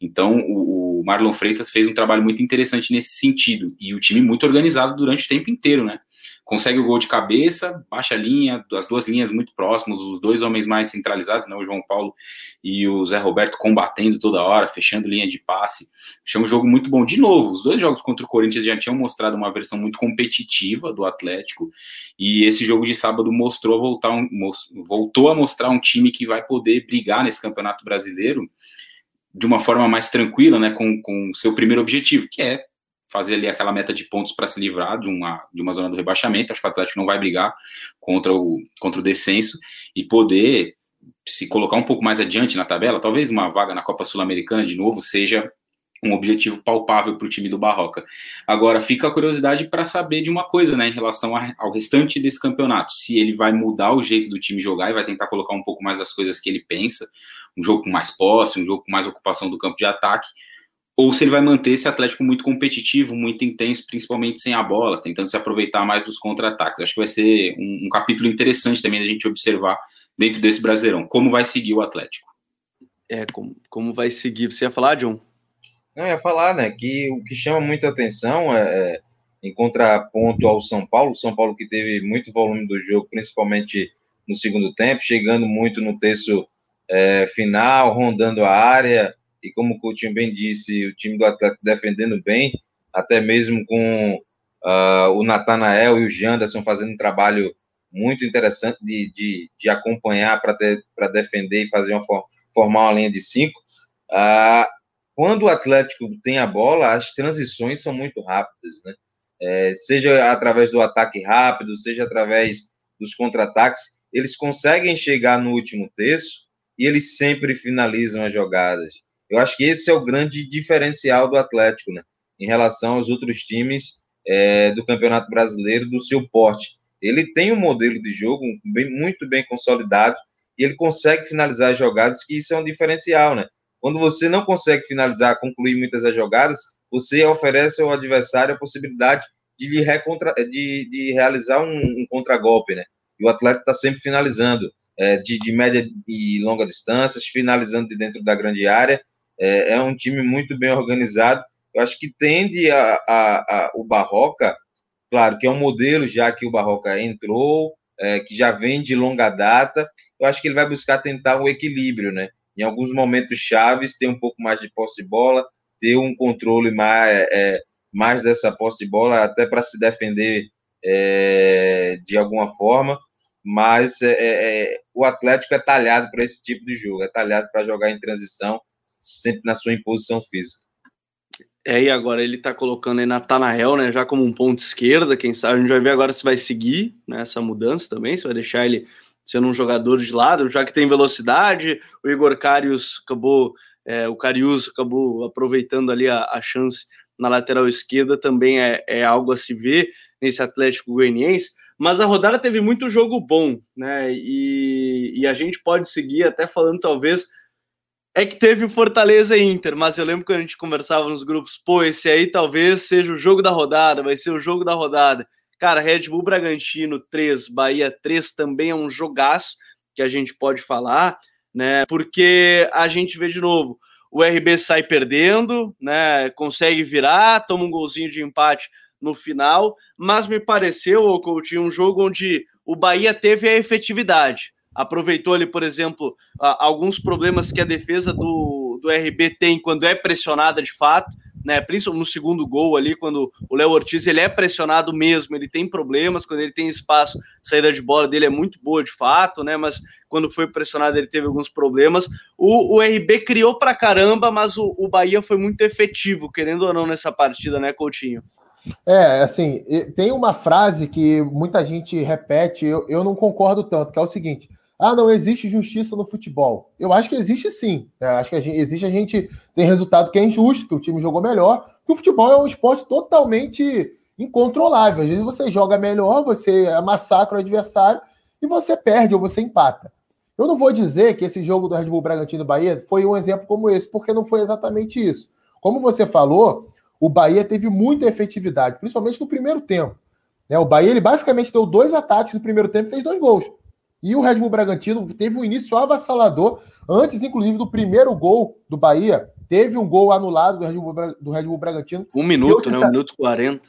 Então, o, o Marlon Freitas fez um trabalho muito interessante nesse sentido, e o time muito organizado durante o tempo inteiro, né? Consegue o gol de cabeça, baixa linha, as duas linhas muito próximas, os dois homens mais centralizados, né, o João Paulo e o Zé Roberto combatendo toda hora, fechando linha de passe. Achei um jogo muito bom. De novo, os dois jogos contra o Corinthians já tinham mostrado uma versão muito competitiva do Atlético, e esse jogo de sábado mostrou voltar um, voltou a mostrar um time que vai poder brigar nesse Campeonato Brasileiro de uma forma mais tranquila, né, com o seu primeiro objetivo, que é fazer ali aquela meta de pontos para se livrar de uma, de uma zona do rebaixamento. Acho que o Atlético não vai brigar contra o, contra o descenso e poder se colocar um pouco mais adiante na tabela. Talvez uma vaga na Copa Sul-Americana de novo seja um objetivo palpável para o time do Barroca. Agora fica a curiosidade para saber de uma coisa, né, em relação ao restante desse campeonato, se ele vai mudar o jeito do time jogar e vai tentar colocar um pouco mais das coisas que ele pensa, um jogo com mais posse, um jogo com mais ocupação do campo de ataque, ou se ele vai manter esse Atlético muito competitivo, muito intenso, principalmente sem a bola, tentando se aproveitar mais dos contra-ataques. Acho que vai ser um, um capítulo interessante também da gente observar dentro desse Brasileirão. Como vai seguir o Atlético? É, como, como vai seguir? Você ia falar, John? Não, ia falar, né, que o que chama muita atenção é, é em contraponto ao São Paulo, São Paulo que teve muito volume do jogo, principalmente no segundo tempo, chegando muito no terço é, final, rondando a área, e como o Coutinho bem disse, o time do Atlético defendendo bem, até mesmo com uh, o Natanael e o Janderson fazendo um trabalho muito interessante de, de, de acompanhar para defender e fazer uma formar uma linha de cinco. Uh, quando o Atlético tem a bola, as transições são muito rápidas, né? É, seja através do ataque rápido, seja através dos contra-ataques, eles conseguem chegar no último terço e eles sempre finalizam as jogadas. Eu acho que esse é o grande diferencial do Atlético, né? Em relação aos outros times é, do Campeonato Brasileiro do seu porte. Ele tem um modelo de jogo bem, muito bem consolidado e ele consegue finalizar as jogadas, que isso é um diferencial, né? Quando você não consegue finalizar, concluir muitas das jogadas, você oferece ao adversário a possibilidade de, lhe recontra, de, de realizar um, um contragolpe, né? E o atleta está sempre finalizando, é, de, de média e longa distâncias, finalizando de dentro da grande área, é, é um time muito bem organizado. Eu acho que tende a, a, a, o Barroca, claro que é um modelo já que o Barroca entrou, é, que já vem de longa data. Eu acho que ele vai buscar tentar um equilíbrio, né? Em alguns momentos chaves, ter um pouco mais de posse de bola, ter um controle mais, é, mais dessa posse de bola, até para se defender é, de alguma forma. Mas é, é, é, o Atlético é talhado para esse tipo de jogo, é talhado para jogar em transição sempre na sua imposição física. É, e agora ele tá colocando aí Natanael, né, já como um ponto esquerda, quem sabe, a gente vai ver agora se vai seguir né, essa mudança também, se vai deixar ele sendo um jogador de lado, já que tem velocidade, o Igor Carius acabou, é, o Carius acabou aproveitando ali a, a, chance na lateral esquerda, também é, é algo a se ver nesse Atlético Goianiense, mas a rodada teve muito jogo bom, né, e, e a gente pode seguir até falando talvez é que teve o Fortaleza e Inter, mas eu lembro que a gente conversava nos grupos, pô, esse aí talvez seja o jogo da rodada, vai ser o jogo da rodada. Cara, Red Bull Bragantino 3, Bahia 3 também é um jogaço que a gente pode falar, né? Porque a gente vê de novo, o RB sai perdendo, né? Consegue virar, toma um golzinho de empate no final, mas me pareceu, ou Coutinho, um jogo onde o Bahia teve a efetividade aproveitou ali, por exemplo, alguns problemas que a defesa do, do RB tem quando é pressionada de fato, né? Principalmente no segundo gol ali, quando o Léo Ortiz ele é pressionado mesmo, ele tem problemas, quando ele tem espaço, a saída de bola dele é muito boa de fato, né? Mas quando foi pressionado ele teve alguns problemas. O, o RB criou pra caramba, mas o, o Bahia foi muito efetivo, querendo ou não, nessa partida, né, Coutinho? É, assim, tem uma frase que muita gente repete, eu, eu não concordo tanto, que é o seguinte: ah, não existe justiça no futebol. Eu acho que existe sim. Eu acho que a gente, existe a gente tem resultado que é injusto, que o time jogou melhor, que o futebol é um esporte totalmente incontrolável. Às vezes você joga melhor, você massacra o adversário e você perde ou você empata. Eu não vou dizer que esse jogo do Red Bull Bragantino Bahia foi um exemplo como esse, porque não foi exatamente isso. Como você falou, o Bahia teve muita efetividade, principalmente no primeiro tempo. Né? O Bahia ele basicamente deu dois ataques no primeiro tempo e fez dois gols. E o Red Bull Bragantino teve um início avassalador, antes, inclusive, do primeiro gol do Bahia. Teve um gol anulado do Red Bull, do Red Bull Bragantino. Um minuto, eu, né? Um minuto e 40.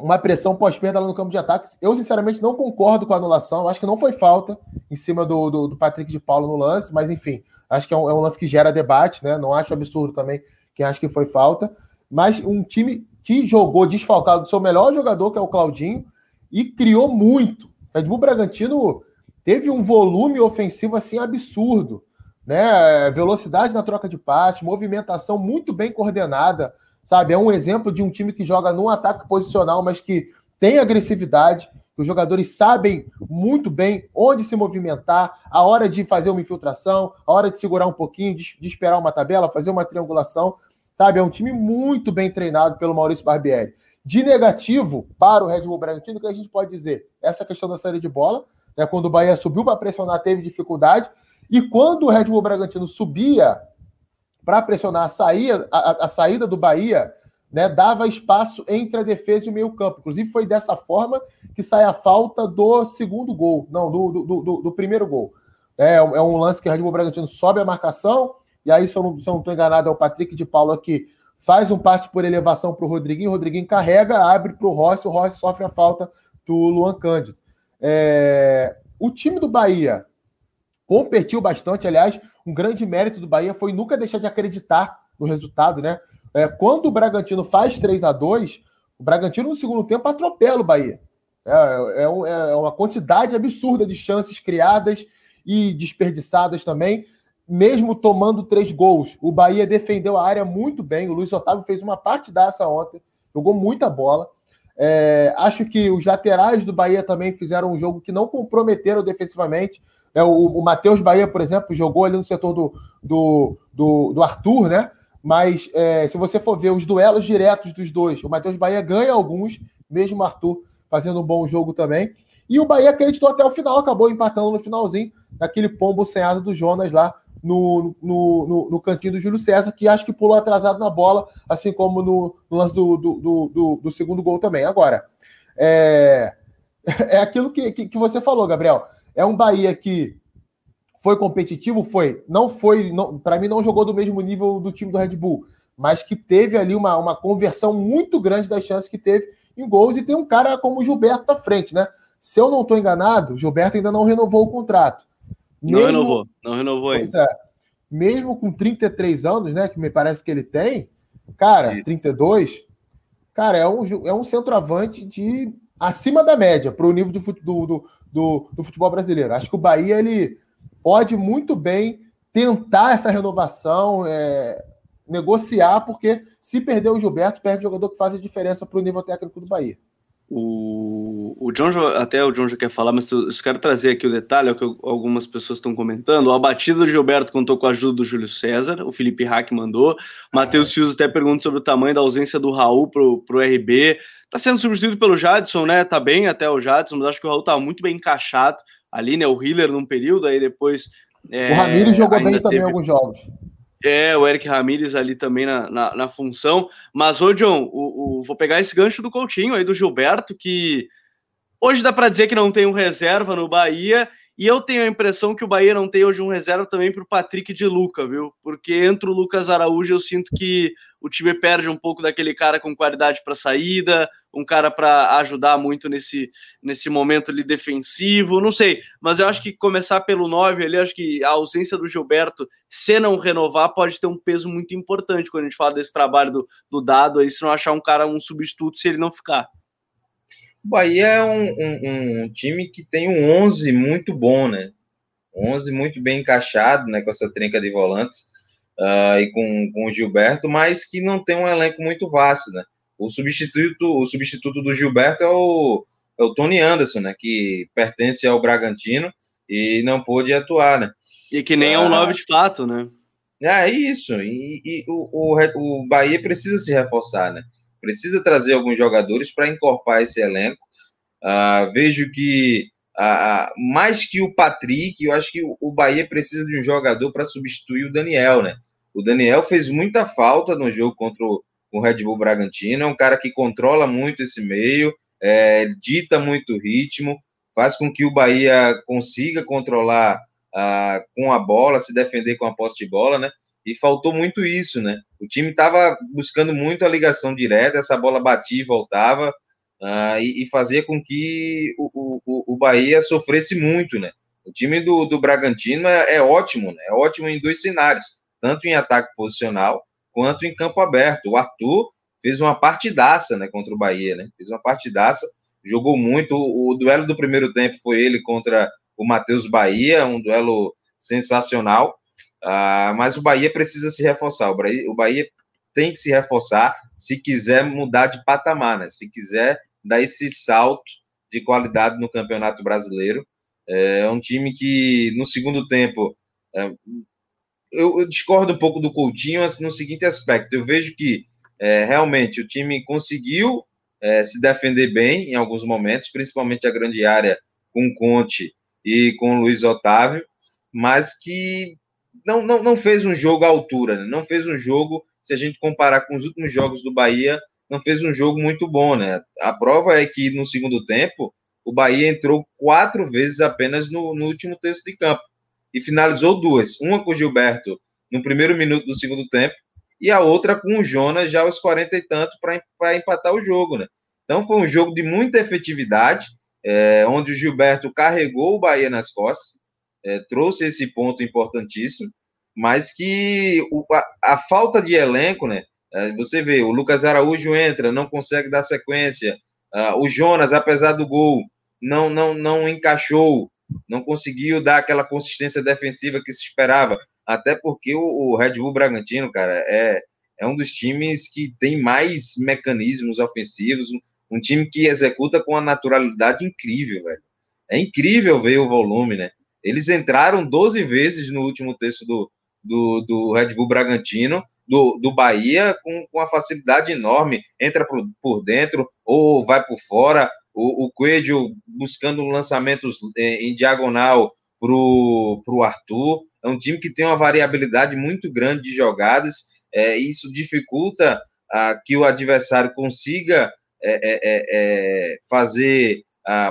Uma pressão pós-perda lá no campo de ataques. Eu, sinceramente, não concordo com a anulação. Acho que não foi falta em cima do, do, do Patrick de Paulo no lance, mas enfim, acho que é um, é um, lance que gera debate, né? Não acho absurdo também quem acha que foi falta. Mas um time que jogou desfalcado do seu melhor jogador, que é o Claudinho, e criou muito. Red Bull Bragantino teve um volume ofensivo assim absurdo, né? Velocidade na troca de passe, movimentação muito bem coordenada, sabe? É um exemplo de um time que joga num ataque posicional, mas que tem agressividade. Os jogadores sabem muito bem onde se movimentar, a hora de fazer uma infiltração, a hora de segurar um pouquinho, de, esperar uma tabela, fazer uma triangulação, sabe? É um time muito bem treinado pelo Maurício Barbieri. De negativo para o Red Bull Bragantino, o que a gente pode dizer? Essa questão da saída de bola, né, quando o Bahia subiu para pressionar, teve dificuldade. E quando o Red Bull Bragantino subia para pressionar a saída, a, a, saída do Bahia, né, dava espaço entre a defesa e o meio-campo. Inclusive, foi dessa forma que sai a falta do segundo gol, não, do, do, do, do primeiro gol. É, é, um lance que o Red Bull Bragantino sobe a marcação, e aí, se eu não estou enganado, é o Patrick de Paulo aqui, faz um passe por elevação para o Rodriguinho, o Rodriguinho carrega, abre para o Rossi, o Rossi sofre a falta do Luan Cândido. É, o time do Bahia competiu bastante, aliás, um grande mérito do Bahia foi nunca deixar de acreditar no resultado, né? É, quando o Bragantino faz 3 a 2 o Bragantino no segundo tempo atropela o Bahia. É, é, é, uma quantidade absurda de chances criadas e desperdiçadas também, mesmo tomando três gols. O Bahia defendeu a área muito bem. O Luiz Otávio fez uma partidaça ontem, jogou muita bola. É, acho que os laterais do Bahia também fizeram um jogo que não comprometeram defensivamente. É, o, o Matheus Bahia, por exemplo, jogou ali no setor do, do, do, do Arthur, né? Mas é, se você for ver os duelos diretos dos dois, o Matheus Bahia ganha alguns, mesmo o Arthur fazendo um bom jogo também. E o Bahia acreditou até o final, acabou empatando no finalzinho, naquele pombo sem asa do Jonas lá no, no, no, no, cantinho do Júlio César, que acho que pulou atrasado na bola, assim como no, no lance do, do, do, do, segundo gol também. Agora, é, é aquilo que, que, que você falou, Gabriel. É um Bahia que foi competitivo? Foi. Não foi, para mim, não jogou do mesmo nível do time do Red Bull, mas que teve ali uma, uma conversão muito grande das chances que teve em gols. E tem um cara como o Gilberto à frente, né? Se eu não estou enganado, Gilberto ainda não renovou o contrato. Mesmo, não renovou, não renovou ainda. É, mesmo com 33 anos, né? Que me parece que ele tem, cara, Isso. 32, cara, é um, é um centroavante de acima da média para o nível do, do, do, do futebol brasileiro. Acho que o Bahia ele pode muito bem tentar essa renovação, é, negociar, porque se perder o Gilberto, perde o jogador que faz a diferença para o nível técnico do Bahia. O, o John, até o John já quer falar, mas eu, eu quero trazer aqui o detalhe, é o que algumas pessoas estão comentando. A batida do Gilberto contou com a ajuda do Júlio César, o Felipe Hack mandou. Matheus é. Fius até pergunta sobre o tamanho da ausência do Raul pro, pro RB. Tá sendo substituído pelo Jadson, né? Tá bem até o Jadson, mas acho que o Raul tá muito bem encaixado ali, né? O Hiller num período, aí depois. É, o Ramiro jogou bem também em alguns jogos. É, o Eric Ramírez ali também na, na, na função. Mas, ô John, o, o, vou pegar esse gancho do Coutinho aí, do Gilberto, que hoje dá para dizer que não tem um reserva no Bahia e eu tenho a impressão que o Bahia não tem hoje um reserva também para o Patrick de Luca, viu? Porque entre o Lucas Araújo eu sinto que o time perde um pouco daquele cara com qualidade para saída, um cara para ajudar muito nesse, nesse momento ali defensivo, não sei. Mas eu acho que começar pelo 9 ali, acho que a ausência do Gilberto, se não renovar, pode ter um peso muito importante quando a gente fala desse trabalho do, do dado aí, se não achar um cara, um substituto, se ele não ficar. O Bahia é um, um, um, time que tem um 11 muito bom, né? 11 muito bem encaixado, né? Com essa trinca de volantes uh, e com, com o Gilberto, mas que não tem um elenco muito vasto, né? O substituto, o substituto do Gilberto é o, é o Tony Anderson, né? Que pertence ao Bragantino e não pôde atuar, né? E que nem é um 9 de fato, né? É isso. E, e o, o, o Bahia precisa se reforçar, né? Precisa trazer alguns jogadores para encorpar esse elenco. Uh, vejo que, uh, mais que o Patrick, eu acho que o Bahia precisa de um jogador para substituir o Daniel, né? O Daniel fez muita falta no jogo contra o, o Red Bull Bragantino, é um cara que controla muito esse meio, é, dita muito ritmo, faz com que o Bahia consiga controlar uh, com a bola, se defender com a posse de bola, né? E faltou muito isso, né? O time estava buscando muito a ligação direta, essa bola batia e voltava, uh, e, e, fazia com que o, o, o Bahia sofresse muito, né? O time do, do Bragantino é, é ótimo, né? É ótimo em dois cenários, tanto em ataque posicional quanto em campo aberto. O Arthur fez uma partidaça, né, contra o Bahia, né? Fez uma partidaça, jogou muito. O, o duelo do primeiro tempo foi ele contra o Matheus Bahia, um duelo sensacional. Uh, mas o Bahia precisa se reforçar. O Bahia, o Bahia tem que se reforçar se quiser mudar de patamar, né? Se quiser dar esse salto de qualidade no Campeonato Brasileiro. É um time que no segundo tempo é, eu, eu, discordo um pouco do Coutinho no seguinte aspecto. Eu vejo que é, realmente o time conseguiu é, se defender bem em alguns momentos, principalmente a grande área com Conte e com Luiz Otávio, mas que não, não, não fez um jogo à altura, né? não fez um jogo, se a gente comparar com os últimos jogos do Bahia, não fez um jogo muito bom, né? A prova é que no segundo tempo, o Bahia entrou quatro vezes apenas no, no último terço de campo e finalizou duas. Uma com o Gilberto no primeiro minuto do segundo tempo e a outra com o Jonas já aos 40 e tanto para empatar o jogo, né? Então foi um jogo de muita efetividade, é, onde o Gilberto carregou o Bahia nas costas, é, trouxe esse ponto importantíssimo, mas que o, a, a, falta de elenco, né? É, você vê, o Lucas Araújo entra, não consegue dar sequência. Uh, o Jonas, apesar do gol, não, não, não encaixou, não conseguiu dar aquela consistência defensiva que se esperava. Até porque o, o Red Bull Bragantino, cara, é, é um dos times que tem mais mecanismos ofensivos, um, um time que executa com uma naturalidade incrível, velho. É incrível ver o volume, né? Eles entraram 12 vezes no último terço do, do, do Red Bull Bragantino, do, do Bahia, com, com uma facilidade enorme. Entra por, por dentro ou vai por fora. O, o Coelho buscando lançamentos em, em diagonal para o Arthur. É um time que tem uma variabilidade muito grande de jogadas. É, isso dificulta ah, que o adversário consiga é, é, é, é fazer,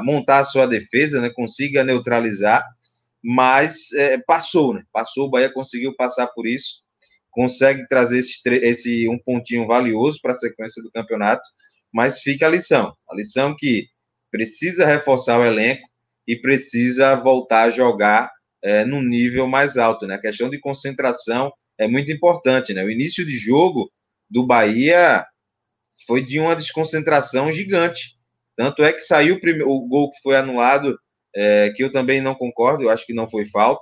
montar a sua defesa, né, consiga neutralizar mas é, passou, né? Passou, o Bahia conseguiu passar por isso, consegue trazer esse, esse um pontinho valioso para a sequência do campeonato, mas fica a lição, a lição que precisa reforçar o elenco e precisa voltar a jogar é, no nível mais alto, né? A questão de concentração é muito importante, né? O início de jogo do Bahia foi de uma desconcentração gigante. Tanto é que saiu o, primeiro, o gol que foi anulado é, que eu também não concordo, eu acho que não foi falta,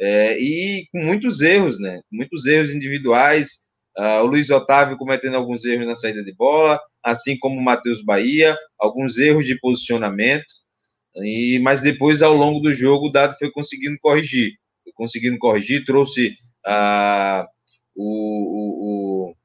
é, e com muitos erros, né? Muitos erros individuais. Uh, o Luiz Otávio cometendo alguns erros na saída de bola, assim como o Matheus Bahia, alguns erros de posicionamento. E, mas depois, ao longo do jogo, o Dado foi conseguindo corrigir. Foi conseguindo corrigir, trouxe uh, o, o, o,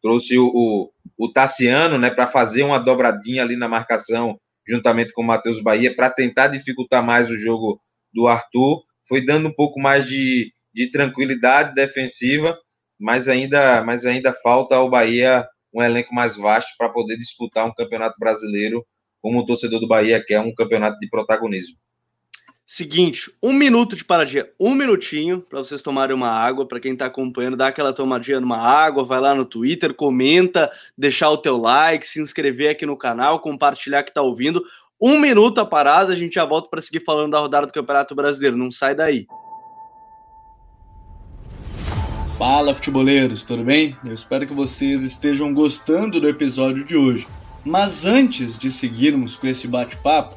trouxe o, o, o Tassiano né, para fazer uma dobradinha ali na marcação juntamente com o Matheus Bahia, para tentar dificultar mais o jogo do Arthur. Foi dando um pouco mais de, de tranquilidade defensiva, mas ainda, mas ainda falta ao Bahia um elenco mais vasto para poder disputar um campeonato brasileiro, como o torcedor do Bahia quer, um campeonato de protagonismo. Seguinte, um minuto de paradinha, um minutinho para vocês tomarem uma água. Para quem está acompanhando, dá aquela tomadinha numa água, vai lá no Twitter, comenta, deixar o teu like, se inscrever aqui no canal, compartilhar que está ouvindo. Um minuto a parada, a gente já volta para seguir falando da rodada do Campeonato Brasileiro. Não sai daí. Fala, futeboleiros, tudo bem? Eu espero que vocês estejam gostando do episódio de hoje. Mas antes de seguirmos com esse bate-papo,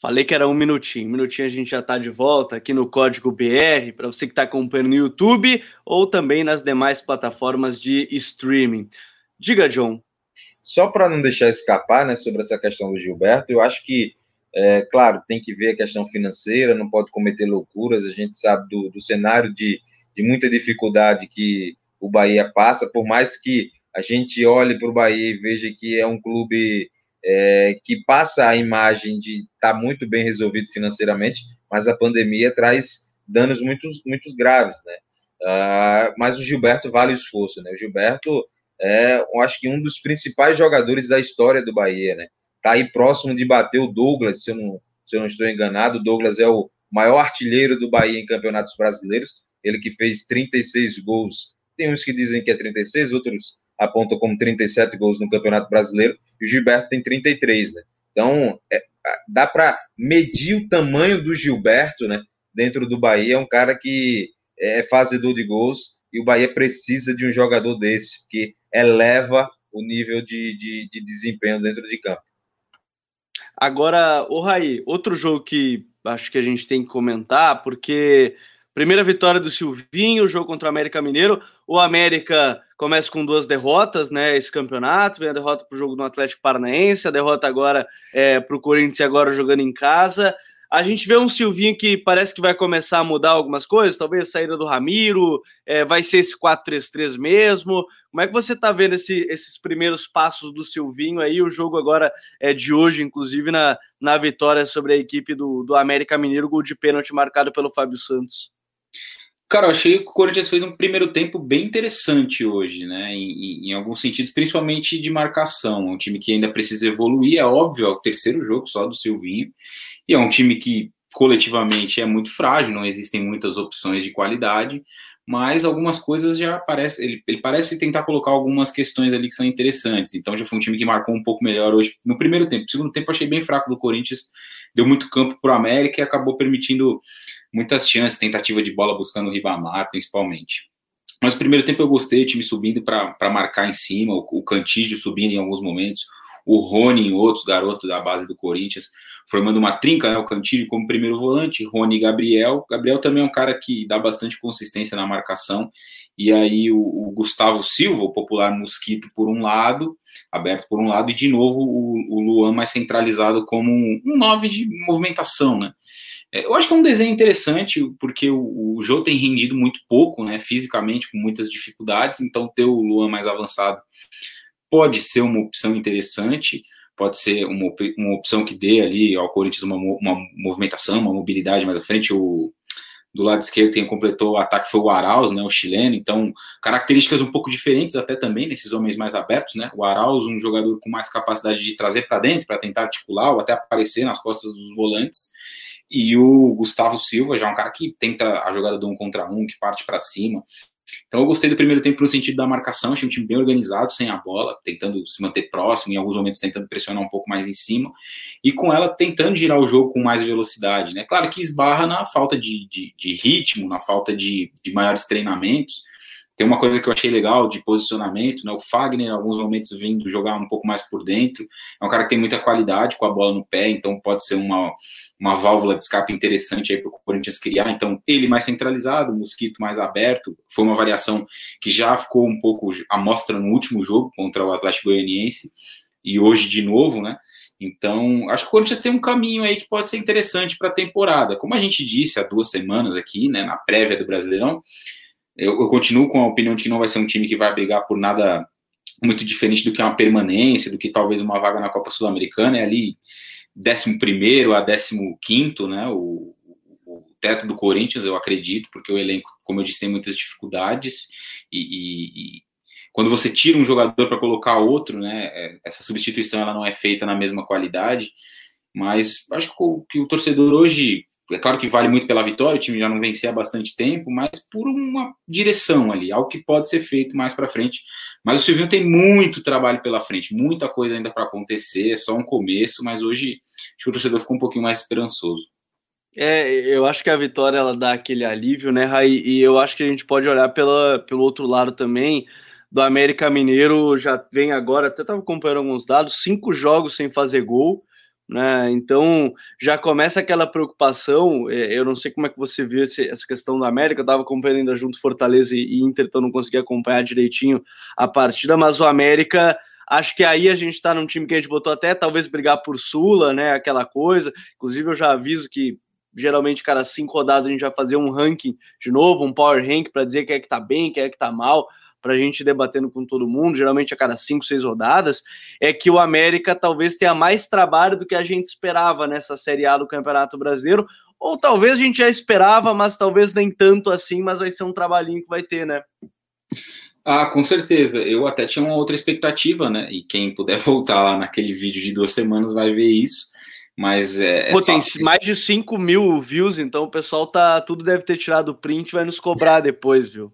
Falei que era um minutinho. Um minutinho a gente já está de volta aqui no Código BR, para você que está acompanhando no YouTube ou também nas demais plataformas de streaming. Diga, John. Só para não deixar escapar né, sobre essa questão do Gilberto, eu acho que, é, claro, tem que ver a questão financeira, não pode cometer loucuras. A gente sabe do, do cenário de, de muita dificuldade que o Bahia passa, por mais que a gente olhe para o Bahia e veja que é um clube é, que passa a imagem de estar tá muito bem resolvido financeiramente, mas a pandemia traz danos muito, muito graves, né? Uh, mas o Gilberto vale o esforço, né? O Gilberto é, eu acho que um dos principais jogadores da história do Bahia, né? Tá aí próximo de bater o Douglas, se eu não, se eu não estou enganado. O Douglas é o maior artilheiro do Bahia em campeonatos brasileiros. Ele que fez 36 gols. Tem uns que dizem que é 36, outros apontam como 37 gols no Campeonato Brasileiro, e o Gilberto tem 33, né? Então, é, dá para medir o tamanho do Gilberto, né? Dentro do Bahia, é um cara que é fazedor de gols e o Bahia precisa de um jogador desse, que eleva o nível de, de, de desempenho dentro de campo. Agora, o Raí, outro jogo que acho que a gente tem que comentar, porque primeira vitória do Silvinho, jogo contra o América Mineiro. O América começa com duas derrotas, né? Esse campeonato, vem a derrota para o jogo do Atlético Paranaense, a derrota agora é, para o Corinthians agora jogando em casa. A gente vê um Silvinho que parece que vai começar a mudar algumas coisas, talvez a saída do Ramiro, é, vai ser esse 4-3-3 mesmo. Como é que você está vendo esse, esses primeiros passos do Silvinho aí? O jogo agora é de hoje, inclusive na, na vitória sobre a equipe do, do América Mineiro, gol de pênalti marcado pelo Fábio Santos. Cara, eu achei que o Corinthians fez um primeiro tempo bem interessante hoje, né? Em, em, em, alguns sentidos, principalmente de marcação. É um time que ainda precisa evoluir, é óbvio, é o terceiro jogo só do Silvinho. E é um time que coletivamente é muito frágil, não existem muitas opções de qualidade, mas algumas coisas já parece, ele, ele parece tentar colocar algumas questões ali que são interessantes. Então já foi um time que marcou um pouco melhor hoje no primeiro tempo. No segundo tempo achei bem fraco do Corinthians, deu muito campo para o América e acabou permitindo muitas chances, tentativa de bola buscando o Ribamar, principalmente. Mas no primeiro tempo eu gostei, o time subindo para marcar em cima, o, o Cantígio subindo em alguns momentos, o Rony e outros garotos da base do Corinthians formando uma trinca, né, o Cantilho como primeiro volante, Rony e Gabriel. Gabriel também é um cara que dá bastante consistência na marcação. E aí o, o Gustavo Silva, o popular Mosquito, por um lado, aberto por um lado, e de novo o, o Luan mais centralizado como um nove de movimentação, né? É, eu acho que é um desenho interessante, porque o, o Jô tem rendido muito pouco, né, fisicamente, com muitas dificuldades, então ter o Luan mais avançado pode ser uma opção interessante pode ser uma, uma opção que dê ali ao Corinthians uma, uma movimentação, uma mobilidade mais à frente. O, do lado esquerdo quem completou o ataque foi o Arauz, né, o chileno, então características um pouco diferentes até também nesses homens mais abertos, né, o Arauz um jogador com mais capacidade de trazer para dentro, para tentar articular ou até aparecer nas costas dos volantes, e o Gustavo Silva já é um cara que tenta a jogada do um contra um, que parte para cima, então eu gostei do primeiro tempo no sentido da marcação, achei um time bem organizado, sem a bola, tentando se manter próximo, em alguns momentos tentando pressionar um pouco mais em cima, e com ela tentando girar o jogo com mais velocidade. Né? Claro que esbarra na falta de, de, de ritmo, na falta de, de maiores treinamentos, tem uma coisa que eu achei legal de posicionamento, né? O Fagner, em alguns momentos, vindo jogar um pouco mais por dentro. É um cara que tem muita qualidade com a bola no pé, então pode ser uma, uma válvula de escape interessante aí para o Corinthians criar. Então, ele mais centralizado, o Mosquito mais aberto. Foi uma variação que já ficou um pouco à mostra no último jogo contra o Atlético Goianiense e hoje de novo, né? Então, acho que o Corinthians tem um caminho aí que pode ser interessante para a temporada. Como a gente disse há duas semanas aqui, né, na prévia do Brasileirão, eu, eu, continuo com a opinião de que não vai ser um time que vai brigar por nada muito diferente do que uma permanência, do que talvez uma vaga na Copa Sul-Americana, é ali 11 a 15, né? O, o, teto do Corinthians, eu acredito, porque o elenco, como eu disse, tem muitas dificuldades e, e, e quando você tira um jogador para colocar outro, né? É, essa substituição ela não é feita na mesma qualidade, mas acho que o, que o torcedor hoje é claro que vale muito pela vitória, o time já não vencia há bastante tempo, mas por uma direção ali, algo que pode ser feito mais para frente. Mas o Silvinho tem muito trabalho pela frente, muita coisa ainda para acontecer, é só um começo, mas hoje acho que o torcedor ficou um pouquinho mais esperançoso. É, eu acho que a vitória ela dá aquele alívio, né, Raí? E eu acho que a gente pode olhar pela, pelo outro lado também. Do América Mineiro já vem agora, até estava acompanhando alguns dados, cinco jogos sem fazer gol né? Então já começa aquela preocupação. É, eu não sei como é que você viu esse, essa questão da América, eu estava acompanhando ainda junto Fortaleza e Inter, então não consegui acompanhar direitinho a partida, mas o América. Acho que aí a gente está num time que a gente botou até talvez brigar por Sula, né? Aquela coisa. Inclusive, eu já aviso que geralmente, cada cinco rodadas a gente vai fazer um ranking de novo, um power rank para dizer quem é que tá bem, quem é que tá mal para a gente debatendo com todo mundo, geralmente a cada cinco, seis rodadas, é que o América talvez tenha mais trabalho do que a gente esperava nessa Série A do Campeonato Brasileiro, ou talvez a gente já esperava, mas talvez nem tanto assim, mas vai ser um trabalhinho que vai ter, né? Ah, com certeza. Eu até tinha uma outra expectativa, né? E quem puder voltar lá naquele vídeo de duas semanas vai ver isso. Mas é. é Pô, tem mais de 5 mil views, então o pessoal tá. Tudo deve ter tirado o print vai nos cobrar depois, viu?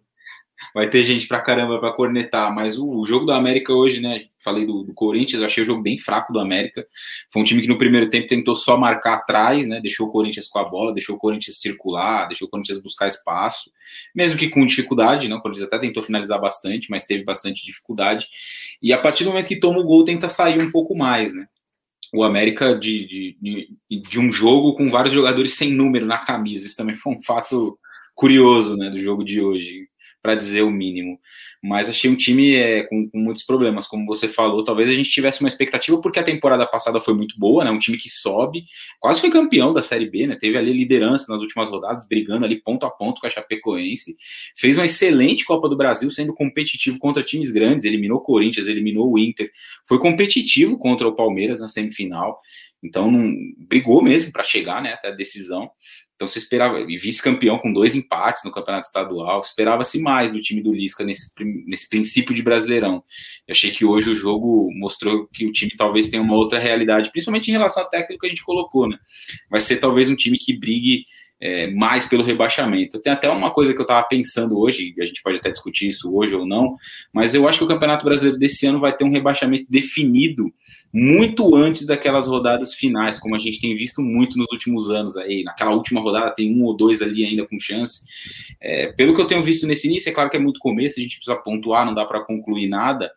Vai ter gente pra caramba pra cornetar, mas o, o jogo do América hoje, né? Falei do, do, Corinthians, eu achei o jogo bem fraco do América. Foi um time que no primeiro tempo tentou só marcar atrás, né? Deixou o Corinthians com a bola, deixou o Corinthians circular, deixou o Corinthians buscar espaço, mesmo que com dificuldade, né? O Corinthians até tentou finalizar bastante, mas teve bastante dificuldade. E a partir do momento que toma o gol, tenta sair um pouco mais, né? o América de, de, de, um jogo com vários jogadores sem número na camisa. Isso também foi um fato curioso né, do jogo de hoje para dizer o mínimo. Mas achei um time é, com, com, muitos problemas, como você falou. Talvez a gente tivesse uma expectativa, porque a temporada passada foi muito boa, né? Um time que sobe, quase foi campeão da Série B, né? Teve ali liderança nas últimas rodadas, brigando ali ponto a ponto com a Chapecoense. Fez uma excelente Copa do Brasil, sendo competitivo contra times grandes. Eliminou o Corinthians, eliminou o Inter. Foi competitivo contra o Palmeiras na semifinal. Então, não, brigou mesmo para chegar né, até a decisão. Então se esperava, e vice-campeão com dois empates no campeonato estadual, esperava-se mais do time do Lisca nesse, nesse princípio de Brasileirão. Eu achei que hoje o jogo mostrou que o time talvez tenha uma outra realidade, principalmente em relação à técnica que a gente colocou, né? Vai ser talvez um time que brigue é, mais pelo rebaixamento. Tem até uma coisa que eu estava pensando hoje, a gente pode até discutir isso hoje ou não, mas eu acho que o Campeonato Brasileiro desse ano vai ter um rebaixamento definido muito antes daquelas rodadas finais, como a gente tem visto muito nos últimos anos aí. Naquela última rodada tem um ou dois ali ainda com chance. É, pelo que eu tenho visto nesse início, é claro que é muito começo, a gente precisa pontuar, não dá para concluir nada,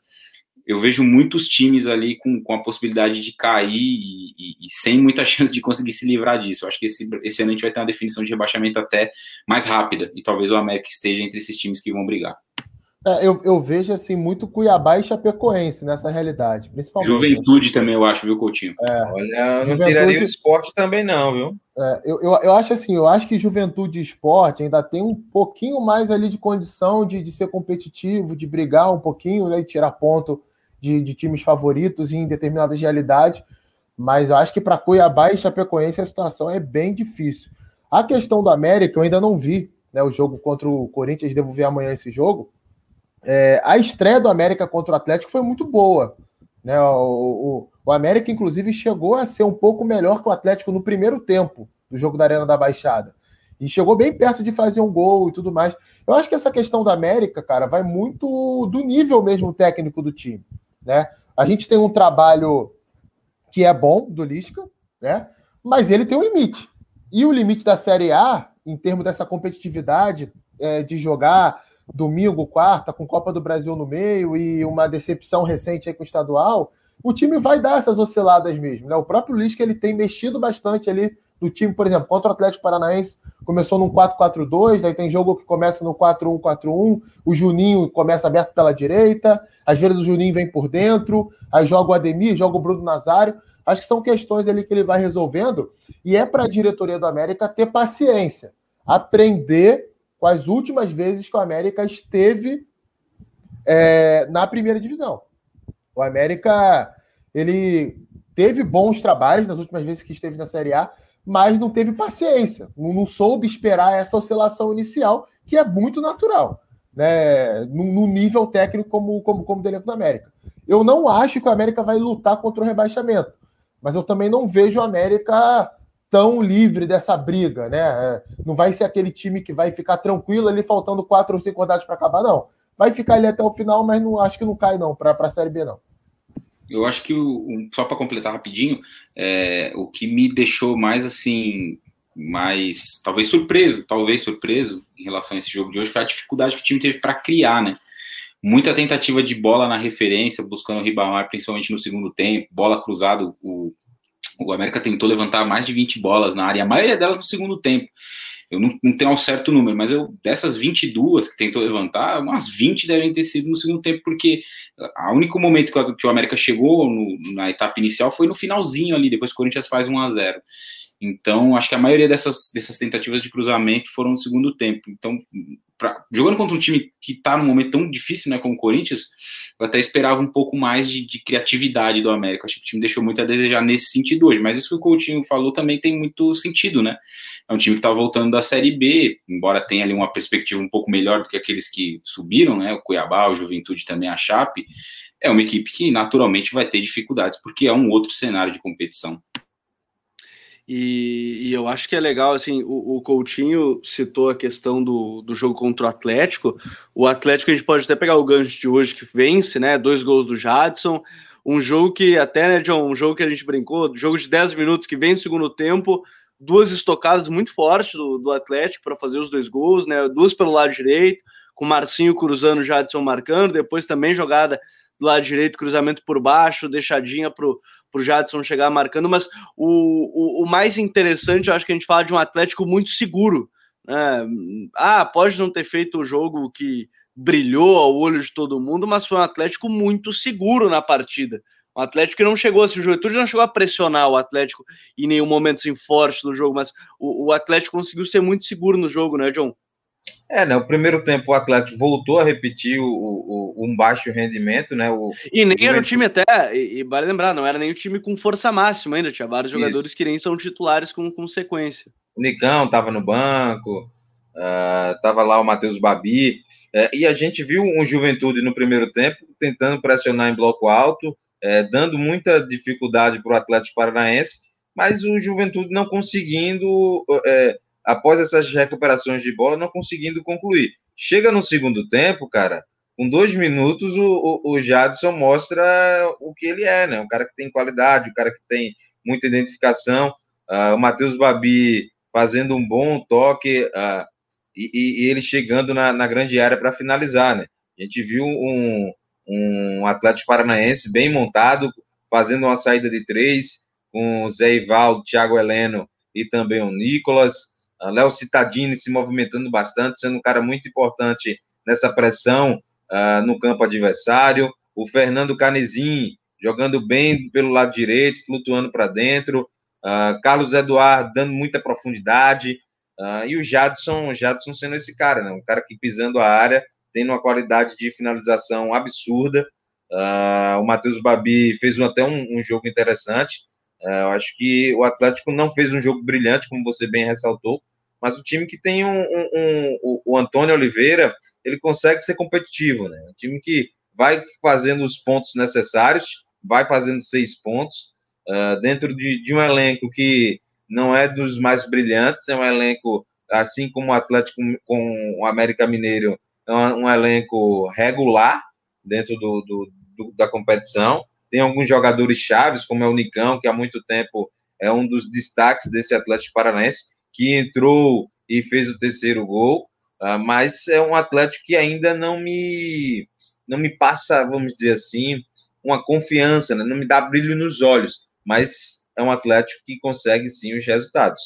eu vejo muitos times ali com, com a possibilidade de cair e, e, e, sem muita chance de conseguir se livrar disso. Eu acho que esse, esse ano a gente vai ter uma definição de rebaixamento até mais rápida, e talvez o América esteja entre esses times que vão brigar. É, eu, eu, vejo assim muito Cuiabá e Chapecoense nessa realidade, principalmente. Juventude também, eu acho, viu, Coutinho? É, Olha, eu não tiraria o esporte também, não, viu? É, eu, eu, eu, acho assim, eu acho que Juventude e Esporte ainda tem um pouquinho mais ali de condição de, de ser competitivo, de brigar um pouquinho, né, e tirar ponto de, de times favoritos em determinadas realidades, mas eu acho que para Cuiabá e Chapecoense a situação é bem difícil. A questão do América, eu ainda não vi né, o jogo contra o Corinthians, devo ver amanhã esse jogo. É, a estreia do América contra o Atlético foi muito boa. Né? O, o, o, América, inclusive, chegou a ser um pouco melhor que o Atlético no primeiro tempo do jogo da Arena da Baixada. E chegou bem perto de fazer um gol e tudo mais. Eu acho que essa questão da América, cara, vai muito do nível mesmo técnico do time. Né? A gente tem um trabalho que é bom do Lisca, né? mas ele tem um limite. E o limite da Série A, em termos dessa competitividade, é, de jogar domingo, quarta, com Copa do Brasil no meio e uma decepção recente aí com o estadual, o time vai dar essas osciladas mesmo. Né? O próprio Lisca ele tem mexido bastante ali do time, por exemplo, contra o Atlético Paranaense, começou num 4-4-2, aí tem jogo que começa no 4-1-4-1, o Juninho começa aberto pela direita, às vezes o Juninho vem por dentro, aí joga o Ademir, joga o Bruno Nazário. Acho que são questões ali que ele vai resolvendo, e é para a diretoria do América ter paciência, aprender com as últimas vezes que o América esteve é, na primeira divisão. O América ele teve bons trabalhos nas últimas vezes que esteve na Série A, mas não teve paciência, não, soube esperar essa oscilação inicial, que é muito natural, né? No, nível técnico como, como, como do elenco do América. Eu não acho que o América vai lutar contra o rebaixamento, mas eu também não vejo o América tão livre dessa briga, né? É, não vai ser aquele time que vai ficar tranquilo ali faltando quatro ou cinco rodadas para acabar, não. Vai ficar ali até o final, mas não acho que não cai não para a Série B não. Eu acho que, o, só para completar rapidinho, é, o que me deixou mais assim, mais talvez surpreso, talvez surpreso em relação a esse jogo de hoje foi a dificuldade que o time teve para criar, né? Muita tentativa de bola na referência, buscando o Ribamar, principalmente no segundo tempo, bola cruzada, o, o América tentou levantar mais de 20 bolas na área, a maioria delas no segundo tempo. Eu não, não tenho um certo número, mas eu dessas 22 que tentou levantar, umas 20 devem ter sido no segundo tempo, porque o único momento que, que o América chegou no, na etapa inicial foi no finalzinho ali, depois que o Corinthians faz 1 a 0 então, acho que a maioria dessas, dessas tentativas de cruzamento foram no segundo tempo. Então, pra, jogando contra um time que está num momento tão difícil, né, como o Corinthians, eu até esperava um pouco mais de, de, criatividade do América. Acho que o time deixou muito a desejar nesse sentido hoje. Mas isso que o Coutinho falou também tem muito sentido, né? É um time que está voltando da Série B, embora tenha ali uma perspectiva um pouco melhor do que aqueles que subiram, né? O Cuiabá, o Juventude também, a Chape. É uma equipe que naturalmente vai ter dificuldades, porque é um outro cenário de competição. E, e, eu acho que é legal, assim, o, o, Coutinho citou a questão do, do jogo contra o Atlético. O Atlético, a gente pode até pegar o gancho de hoje que vence, né? Dois gols do Jadson. Um jogo que até, né, John, um jogo que a gente brincou, jogo de 10 minutos que vem no segundo tempo, duas estocadas muito fortes do, do Atlético para fazer os dois gols, né? Duas pelo lado direito, com Marcinho cruzando, Jadson marcando, depois também jogada do lado direito, cruzamento por baixo, deixadinha pro para o Jadson chegar marcando, mas o, o, o, mais interessante, eu acho que a gente fala de um Atlético muito seguro. Né? Ah, pode não ter feito o jogo que brilhou ao olho de todo mundo, mas foi um Atlético muito seguro na partida. Um Atlético que não chegou, assim, o Juventude não chegou a pressionar o Atlético em nenhum momento assim, forte do jogo, mas o, o Atlético conseguiu ser muito seguro no jogo, né, John? É, né? O primeiro tempo o Atlético voltou a repetir o, o, um baixo rendimento, né? O, e nem era o time até, e, e vale lembrar, não era nem o time com força máxima ainda, tinha vários jogadores Isso. que nem são titulares com, com sequência. O Nicão estava no banco, estava uh, lá o Matheus Babi, uh, e a gente viu um Juventude no primeiro tempo tentando pressionar em bloco alto, uh, dando muita dificuldade para o Atlético Paranaense, mas o Juventude não conseguindo é, após essas recuperações de bola, não conseguindo concluir. Chega no segundo tempo, cara, com dois minutos, o, o, o Jadson mostra o que ele é, né? Um cara que tem qualidade, um cara que tem muita identificação. Uh, o Matheus Babi fazendo um bom toque uh, e, e, ele chegando na, na grande área para finalizar, né? A gente viu um, um Atlético Paranaense bem montado, fazendo uma saída de três, com o Zé Ivaldo, Thiago Heleno e também o Nicolas. Léo Cittadini se movimentando bastante, sendo um cara muito importante nessa pressão uh, no campo adversário. O Fernando Canezin jogando bem pelo lado direito, flutuando para dentro. Uh, Carlos Eduardo dando muita profundidade. Uh, e o Jadson, Jadson sendo esse cara, né? um cara que pisando a área, tendo uma qualidade de finalização absurda. O Matheus Babi fez até um, um jogo interessante. Uh, eu acho que o Atlético não fez um jogo brilhante, como você bem ressaltou, mas o time que tem um, um, um, o Antônio Oliveira, ele consegue ser competitivo, né? Um time que vai fazendo os pontos necessários, vai fazendo seis pontos, uh, dentro de, de, um elenco que não é dos mais brilhantes, é um elenco, assim como o Atlético com o América Mineiro, é um, um elenco regular dentro do, do, do, da competição. Tem alguns jogadores chaves, como é o Nicão, que há muito tempo é um dos destaques desse Atlético Paranaense, que entrou e fez o terceiro gol, uh, mas é um Atlético que ainda não me não me passa, vamos dizer assim, uma confiança, né? não me dá brilho nos olhos, mas é um Atlético que consegue sim os resultados.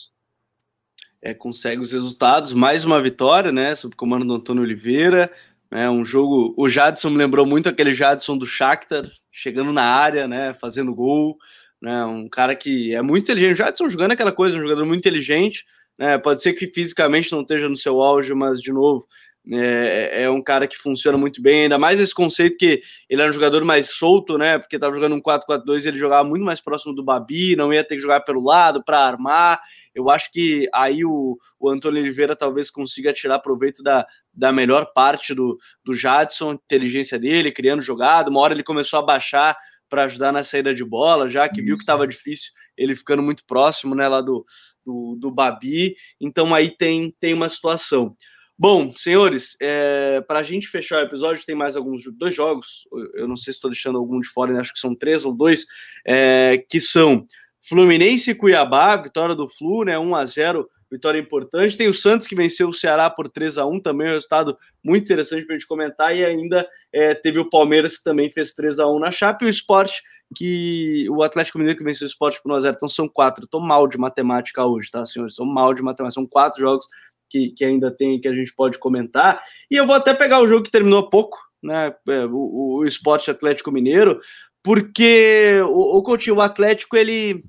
É, consegue os resultados, mais uma vitória, né, sob comando do Antônio Oliveira, é um jogo, o Jadson me lembrou muito aquele Jadson do Shakhtar, chegando na área, né, fazendo gol, né, um cara que é muito inteligente, o Jadson jogando aquela coisa, um jogador muito inteligente, né? Pode ser que fisicamente não esteja no seu auge, mas de novo é, é, um cara que funciona muito bem, ainda mais esse conceito que ele era um jogador mais solto, né? Porque estava jogando um 4-4-2 ele jogava muito mais próximo do Babi, não ia ter que jogar pelo lado para armar. Eu acho que aí o, o Antônio Oliveira talvez consiga tirar proveito da, da melhor parte do, do Jadson, inteligência dele, criando jogada. Uma hora ele começou a baixar para ajudar na saída de bola, já que Isso. viu que estava difícil, ele ficando muito próximo né, lá do, do, do Babi. Então aí tem, tem uma situação. Bom, senhores, é, para a gente fechar o episódio, tem mais alguns dois jogos. Eu não sei se estou deixando algum de fora, né, acho que são três ou dois, é, que são Fluminense e Cuiabá, vitória do Flu, né? 1 a 0 vitória importante. Tem o Santos que venceu o Ceará por 3 a 1 também um resultado muito interessante para a gente comentar. E ainda é, teve o Palmeiras que também fez 3 a 1 na Chape. E o Esporte, que o Atlético Mineiro que venceu o Esporte por 1 a 0 Então são quatro. Estou mal de matemática hoje, tá, senhores? São mal de matemática. São quatro jogos que, que ainda tem que a gente pode comentar. E eu vou até pegar o jogo que terminou há pouco, né? É, o, o Esporte Atlético Mineiro, porque o, o Coutinho, o Atlético, ele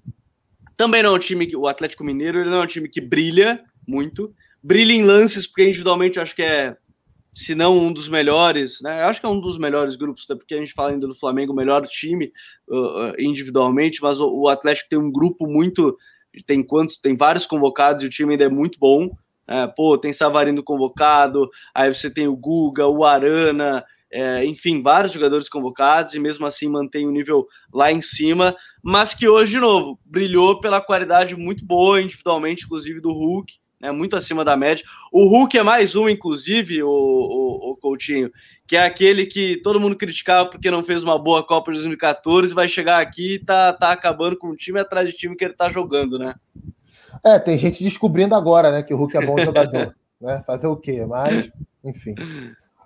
também não é um time que. O Atlético Mineiro ele não é um time que brilha muito. Brilha em lances, porque individualmente eu acho que é, se não um dos melhores, né? Eu acho que é um dos melhores grupos, até porque a gente fala ainda do Flamengo, o melhor time uh, individualmente, mas o, o, Atlético tem um grupo muito. Tem quantos? Tem vários convocados e o time ainda é muito bom. É, pô, tem Savarino convocado, aí você tem o Guga, o Arana, é, enfim, vários jogadores convocados e mesmo assim mantém o nível lá em cima, mas que hoje, de novo, brilhou pela qualidade muito boa, individualmente, inclusive do Hulk, né, muito acima da média. O Hulk é mais um, inclusive, o, o, o, Coutinho, que é aquele que todo mundo criticava porque não fez uma boa Copa de 2014, vai chegar aqui e tá, tá acabando com o time atrás de time que ele tá jogando, né? É, tem gente descobrindo agora, né, que o Hulk é bom jogador. né? Fazer o quê? Mas, enfim.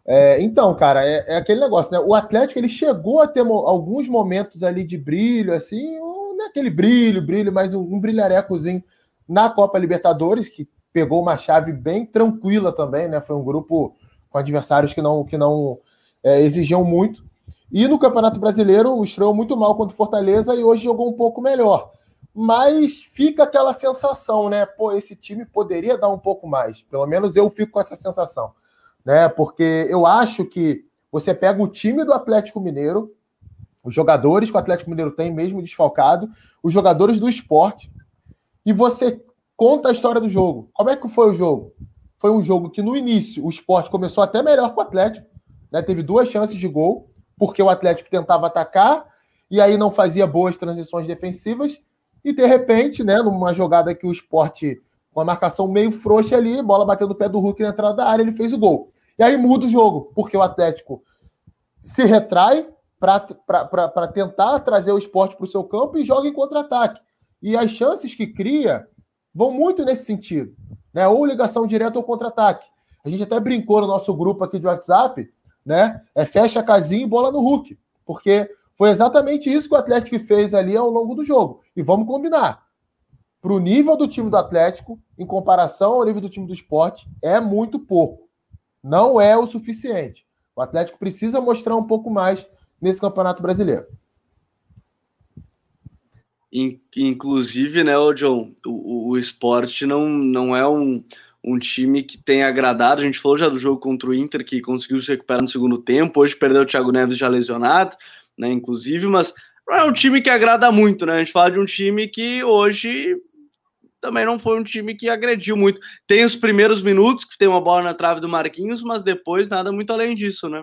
É, então, cara, é, é, aquele negócio, né? O Atlético ele chegou a ter alguns momentos ali de brilho, assim, não é aquele brilho, brilho, mas um, um brilharecozinho na Copa Libertadores, que pegou uma chave bem tranquila também, né? Foi um grupo com adversários que não, que não é, exigiam muito. E no Campeonato Brasileiro estreou muito mal contra o Fortaleza e hoje jogou um pouco melhor. Mas fica aquela sensação, né? Pô, esse time poderia dar um pouco mais. Pelo menos eu fico com essa sensação, né? Porque eu acho que você pega o time do Atlético Mineiro, os jogadores que o Atlético Mineiro tem, mesmo desfalcado, os jogadores do esporte, e você conta a história do jogo. Como é que foi o jogo? Foi um jogo que no início o esporte começou até melhor que o Atlético, né? Teve duas chances de gol, porque o Atlético tentava atacar e aí não fazia boas transições defensivas. E de repente, né, numa jogada que o esporte, com a marcação meio frouxa ali, bola batendo no pé do Hulk na entrada da área, ele fez o gol. E aí muda o jogo, porque o Atlético se retrai para tentar trazer o esporte para o seu campo e joga em contra-ataque. E as chances que cria vão muito nesse sentido, né? Ou ligação direta ou contra-ataque. A gente até brincou no nosso grupo aqui de WhatsApp, né? É fecha a casinha e bola no Hulk, porque foi exatamente isso que o Atlético fez ali ao longo do jogo. E vamos combinar. Para o nível do time do Atlético, em comparação ao nível do time do esporte, é muito pouco. Não é o suficiente. O Atlético precisa mostrar um pouco mais nesse Campeonato Brasileiro. Inclusive, né, John, o, o esporte não, não é um, um time que tem agradado. A gente falou já do jogo contra o Inter, que conseguiu se recuperar no segundo tempo. Hoje perdeu o Thiago Neves já lesionado, né? Inclusive, mas não é um time que agrada muito, né? A gente fala de um time que hoje também não foi um time que agrediu muito. Tem os primeiros minutos que tem uma bola na trave do Marquinhos, mas depois nada muito além disso, né?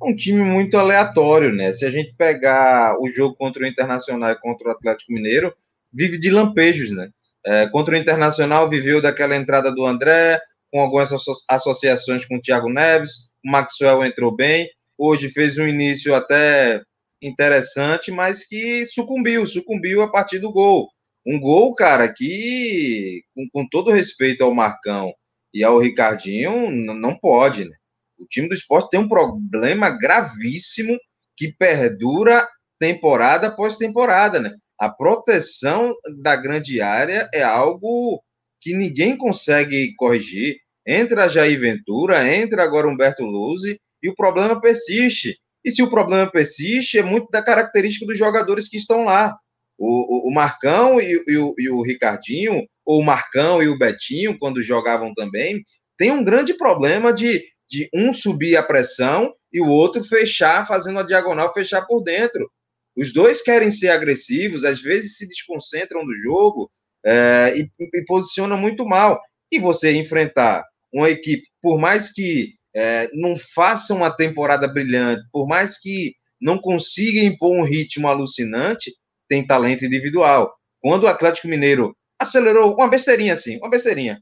um time muito aleatório, né? Se a gente pegar o jogo contra o Internacional e contra o Atlético Mineiro, vive de lampejos, né? É, contra o Internacional viveu daquela entrada do André, com algumas associações com o Thiago Neves, o Maxwell entrou bem, hoje fez um início até interessante, mas que sucumbiu, sucumbiu a partir do gol. Um gol, cara, que, com, com todo respeito ao Marcão e ao Ricardinho, não pode, né? O time do esporte tem um problema gravíssimo que perdura temporada após temporada, né? A proteção da grande área é algo que ninguém consegue corrigir. Entra Jair Ventura, entra agora Humberto Luzzi e o problema persiste. E se o problema persiste, é muito da característica dos jogadores que estão lá. O, o, o Marcão e, e, o, e o Ricardinho, ou o Marcão e o Betinho, quando jogavam também, tem um grande problema de de um subir a pressão e o outro fechar, fazendo a diagonal, fechar por dentro. Os dois querem ser agressivos, às vezes se desconcentram do jogo é, e, e posicionam muito mal. E você enfrentar uma equipe, por mais que é, não faça uma temporada brilhante, por mais que não consiga impor um ritmo alucinante, tem talento individual. Quando o Atlético Mineiro acelerou uma besteirinha assim, uma besteirinha,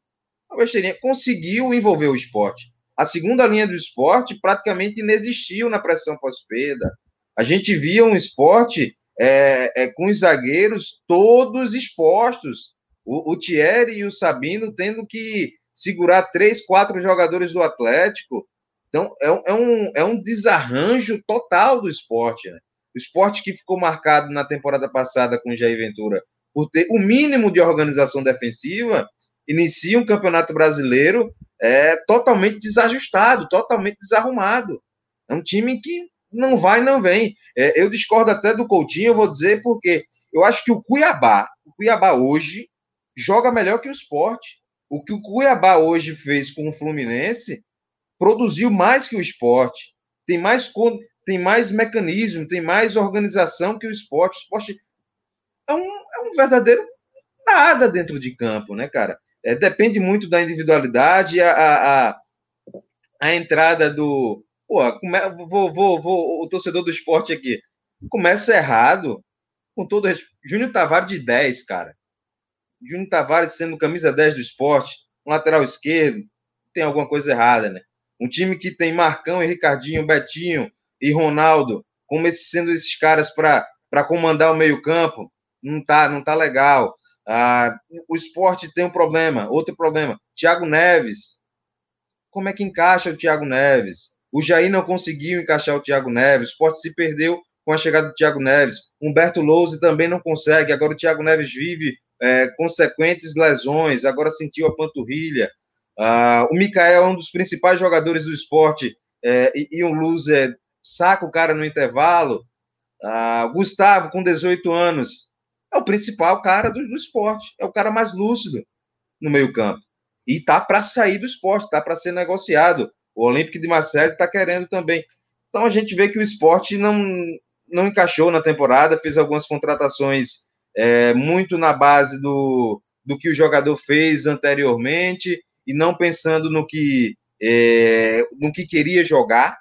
uma besteirinha, conseguiu envolver o esporte. A segunda linha do esporte praticamente inexistiu na pressão pós-perda. A gente via um esporte é, é, com os zagueiros todos expostos. O, o Thierry e o Sabino tendo que segurar três, quatro jogadores do Atlético. Então, é, é, um, é um desarranjo total do esporte. Né? O esporte que ficou marcado na temporada passada com o Jair Ventura por ter o mínimo de organização defensiva, inicia um campeonato brasileiro é, totalmente desajustado, totalmente desarrumado. É um time que não vai, não vem. É, eu discordo até do Coutinho, eu vou dizer porque eu acho que o Cuiabá, o Cuiabá hoje, joga melhor que o esporte. O que o Cuiabá hoje fez com o Fluminense produziu mais que o esporte. Tem mais, tem mais mecanismo, tem mais organização que o esporte. O esporte é um, é um verdadeiro nada dentro de campo, né, cara? é, depende muito da individualidade, a, a, a entrada do, Pô, vou, vou, vou, o torcedor do esporte aqui. Começa errado. Com todo Júnior Tavares de 10, cara. Júnior Tavares sendo camisa 10 do esporte, um lateral esquerdo, tem alguma coisa errada, né? Um time que tem Marcão e Ricardinho, Betinho e Ronaldo, como esses, sendo esses caras para comandar o meio-campo, não tá, não tá legal. Ah, o esporte tem um problema, outro problema. Thiago Neves. Como é que encaixa o Thiago Neves? O Jair não conseguiu encaixar o Thiago Neves. O esporte se perdeu com a chegada do Thiago Neves. Humberto Louze também não consegue. Agora o Thiago Neves vive é, consequentes lesões. Agora sentiu a panturrilha. Ah, o Mikael é um dos principais jogadores do esporte é, e, e um loser saca o cara no intervalo. Ah, Gustavo, com 18 anos, é o principal cara do, do esporte, é o cara mais lúcido no meio-campo. E tá para sair do esporte, tá para ser negociado. O Olímpico de Marseille está querendo também. Então a gente vê que o esporte não, não encaixou na temporada, fez algumas contratações é, muito na base do, do que o jogador fez anteriormente e não pensando no que, é, no que queria jogar,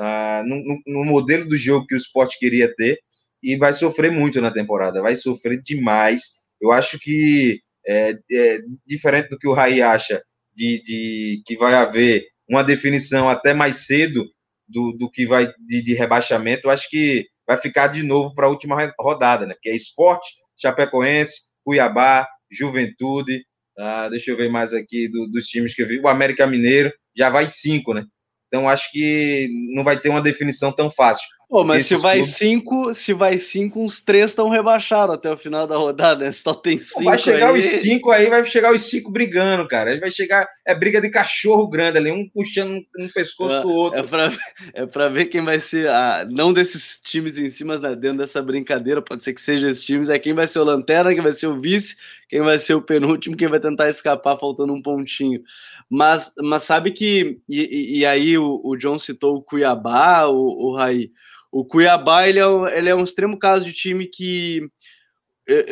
uh, no, no, modelo do jogo que o esporte queria ter, e vai sofrer muito na temporada, vai sofrer demais. Eu acho que, é, é diferente do que o Raí acha, de, de, que vai haver uma definição até mais cedo do, do que vai de, de rebaixamento, eu acho que vai ficar de novo para a última rodada, né? Que é esporte, Chapecoense, Cuiabá, Juventude, ah, deixa eu ver mais aqui do, dos times que eu vi. O América Mineiro já vai cinco, né? Então acho que não vai ter uma definição tão fácil. Pô, mas se vai clubes... cinco, se vai cinco, uns três estão rebaixados até o final da rodada, né? Só tem cinco. Vai chegar aí... os cinco aí, vai chegar os cinco brigando, cara. Aí vai chegar, é briga de cachorro grande ali, um puxando um, um pescoço é, do outro. É pra, é pra ver quem vai ser, a, não desses times em cima, mas dentro dessa brincadeira, pode ser que seja esses times, é quem vai ser o lanterna, quem vai ser o vice, quem vai ser o penúltimo, quem vai tentar escapar faltando um pontinho. Mas, mas sabe que, e, e aí o, o John citou o Cuiabá, o, o Raí, o Cuiabá, ele é, ele é um extremo caso de time que,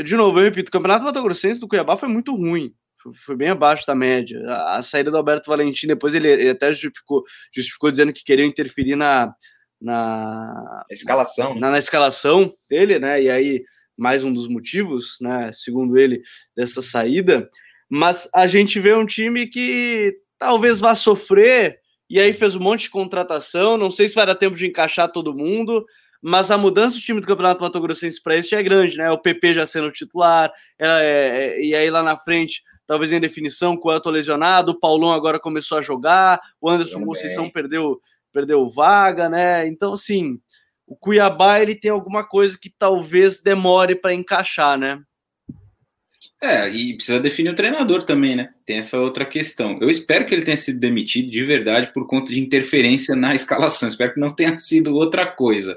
de novo, eu repito, o Campeonato Mato Grossense do Cuiabá foi muito ruim, foi bem abaixo da média. A, a saída do Alberto Valentim, depois ele, ele, até justificou, justificou dizendo que queria interferir na, na escalação, né? na, na, escalação dele, né? E aí mais um dos motivos, né? Segundo ele, dessa saída. Mas a gente vê um time que talvez vá sofrer e aí fez um monte de contratação. Não sei se vai dar tempo de encaixar todo mundo, mas a mudança do time do Campeonato Mato Grossense para esse é grande, né? O PP já sendo titular, é, é, e aí lá na frente, talvez em definição, com o Elton lesionado, o Paulão agora começou a jogar, o Anderson Conceição perdeu, perdeu vaga, né? Então, assim, o Cuiabá ele tem alguma coisa que talvez demore para encaixar, né? É, e precisa definir o treinador também, né? Tem essa outra questão. Eu espero que ele tenha sido demitido de verdade por conta de interferência na escalação. Espero que não tenha sido outra coisa.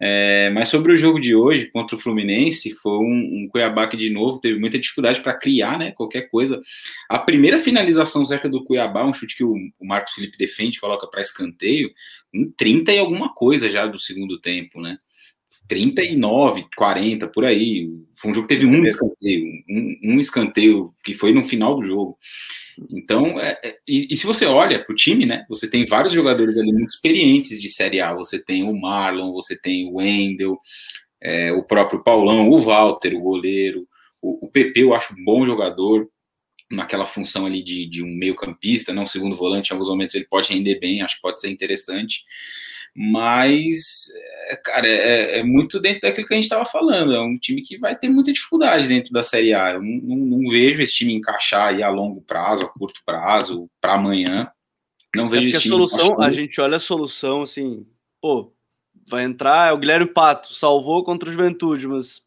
É, mas sobre o jogo de hoje contra o Fluminense, foi um, um Cuiabá que, de novo, teve muita dificuldade para criar, né? Qualquer coisa. A primeira finalização certa do Cuiabá, um chute que o, o Marcos Felipe defende, coloca para escanteio, em 30 e alguma coisa já do segundo tempo, né? 39, 40, por aí. Foi um jogo que teve um escanteio, um, um escanteio que foi no final do jogo. Então, é, é, e, e, se você olha para o time, né? Você tem vários jogadores ali muito experientes de Série A. Você tem o Marlon, você tem o Wendel, é, o próprio Paulão, o Walter, o goleiro, o, o PP eu acho um bom jogador naquela função ali de, de um meio campista, não segundo volante, em alguns momentos ele pode render bem, acho que pode ser interessante mas, é, cara, é, é, muito dentro daquilo que a gente estava falando. É um time que vai ter muita dificuldade dentro da Série A. Eu não, não, não vejo esse time encaixar aí a longo prazo, a curto prazo, para amanhã. Não vejo é porque a solução, a gente olha a solução assim, pô, vai entrar, é o Guilherme Pato, salvou contra o Juventude, mas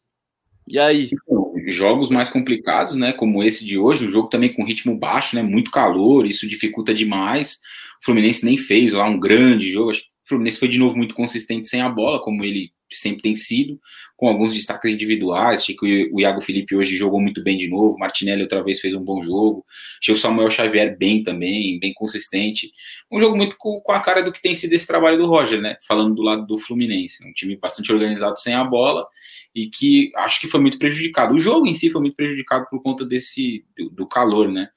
e aí? Então, jogos mais complicados, né, como esse de hoje, o jogo também com ritmo baixo, né, muito calor, isso dificulta demais. O Fluminense nem fez lá um grande jogo, acho o Fluminense foi de novo muito consistente sem a bola, como ele sempre tem sido, com alguns destaques individuais. Achei que o Iago Felipe hoje jogou muito bem de novo, Martinelli outra vez fez um bom jogo. Achei o Samuel Xavier bem também, bem consistente. Um jogo muito com, a cara do que tem sido esse trabalho do Roger, né? Falando do lado do Fluminense. Um time bastante organizado sem a bola e que acho que foi muito prejudicado. O jogo em si foi muito prejudicado por conta desse do calor, né?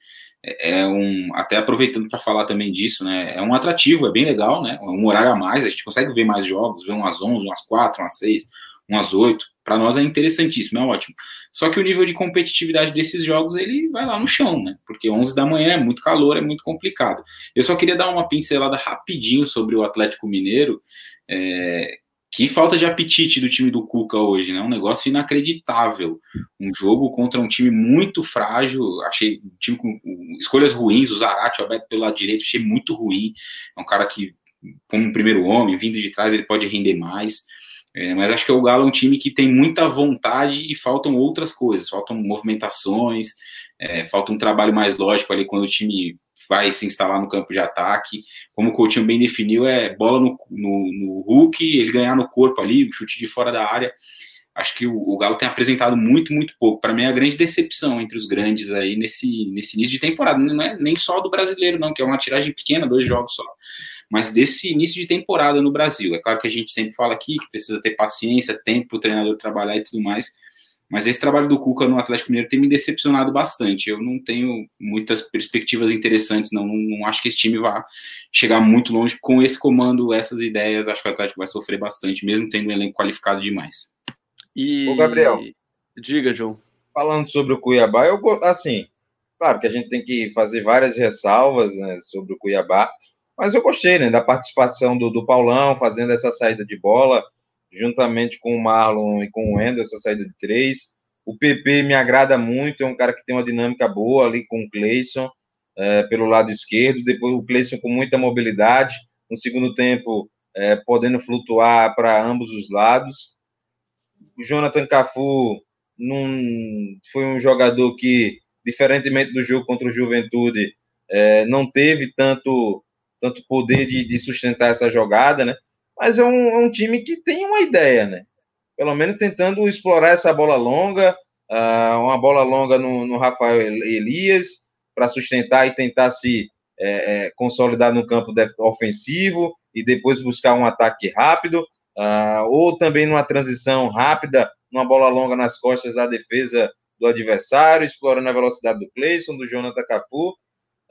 É, é um até aproveitando para falar também disso, né? É um atrativo, é bem legal, né? É um horário a mais, a gente consegue ver mais jogos, ver umas 11, umas 4, umas 6, umas 8. Para nós é interessantíssimo, é ótimo. Só que o nível de competitividade desses jogos ele vai lá no chão, né? Porque 11 da manhã é muito calor, é muito complicado. Eu só queria dar uma pincelada rapidinho sobre o Atlético Mineiro. É, que falta de apetite do time do Cuca hoje, né? Um negócio inacreditável. Um jogo contra um time muito frágil. Achei um time com escolhas ruins. O Zarate, aberto pelo lado direito, achei muito ruim. É um cara que, como um primeiro homem, vindo de trás, ele pode render mais. É, mas acho que o Galo é um time que tem muita vontade e faltam outras coisas. Faltam movimentações, é, falta um trabalho mais lógico ali quando o time vai se instalar no campo de ataque. Como o Coutinho bem definiu, é bola no, no, no Hulk, ele ganhar no corpo ali, chute de fora da área. Acho que o, o Galo tem apresentado muito, muito pouco. Para mim, é a grande decepção entre os grandes aí nesse, nesse início de temporada. Não é nem só do brasileiro, não, que é uma tiragem pequena, dois jogos só. Mas desse início de temporada no Brasil. É claro que a gente sempre fala aqui que precisa ter paciência, tempo para o treinador trabalhar e tudo mais mas esse trabalho do Cuca no Atlético Mineiro tem me decepcionado bastante. Eu não tenho muitas perspectivas interessantes, não. Não, não acho que esse time vá chegar muito longe com esse comando, essas ideias. Acho que o Atlético vai sofrer bastante, mesmo tendo um elenco qualificado demais. E... Ô, Gabriel. Diga, João. Falando sobre o Cuiabá, eu assim, claro que a gente tem que fazer várias ressalvas né, sobre o Cuiabá, mas eu gostei né, da participação do, do Paulão fazendo essa saída de bola juntamente com o Marlon e com o Wendel, essa saída de três. O PP me agrada muito, é um cara que tem uma dinâmica boa ali com o Cleison é, pelo lado esquerdo. Depois o Cleison com muita mobilidade. No segundo tempo, é, podendo flutuar para ambos os lados. O Jonathan Cafu num, foi um jogador que, diferentemente do jogo contra o Juventude, é, não teve tanto, tanto poder de, de sustentar essa jogada, né? Mas é um, é um, time que tem uma ideia, né? Pelo menos tentando explorar essa bola longa, uh, uma bola longa no, no Rafael Elias, para sustentar e tentar se é, é, consolidar no campo ofensivo e depois buscar um ataque rápido, uh, ou também numa transição rápida, uma bola longa nas costas da defesa do adversário, explorando a velocidade do Cleison, do Jonathan Cafu.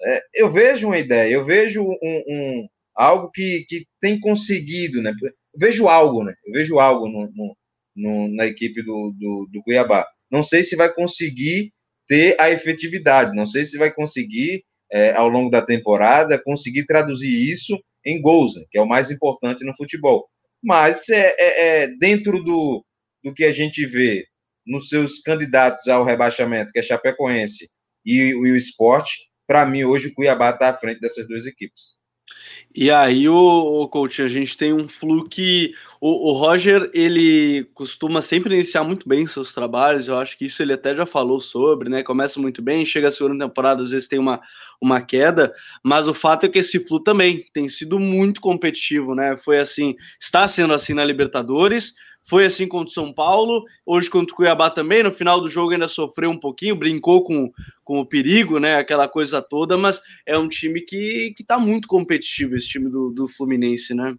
É, eu vejo uma ideia, eu vejo um, um algo que, que tem conseguido, né? Vejo algo, né? Eu vejo algo no, no, no, na equipe do, do, do Cuiabá. Não sei se vai conseguir ter a efetividade, não sei se vai conseguir, é, ao longo da temporada, conseguir traduzir isso em gols, né? que é o mais importante no futebol. Mas é, é, é dentro do, do que a gente vê nos seus candidatos ao rebaixamento, que é Chapecoense e, e o esporte, para mim, hoje o Cuiabá está à frente dessas duas equipes. E aí, o, o coach, a gente tem um flu que o, o, Roger ele costuma sempre iniciar muito bem seus trabalhos. Eu acho que isso ele até já falou sobre, né? Começa muito bem, chega a segunda temporada, às vezes tem uma, uma queda, mas o fato é que esse flu também tem sido muito competitivo, né? Foi assim, está sendo assim na Libertadores foi assim contra o São Paulo, hoje contra o Cuiabá também. No final do jogo ainda sofreu um pouquinho, brincou com, com o perigo, né? Aquela coisa toda, mas é um time que, que tá muito competitivo, esse time do, do Fluminense, né?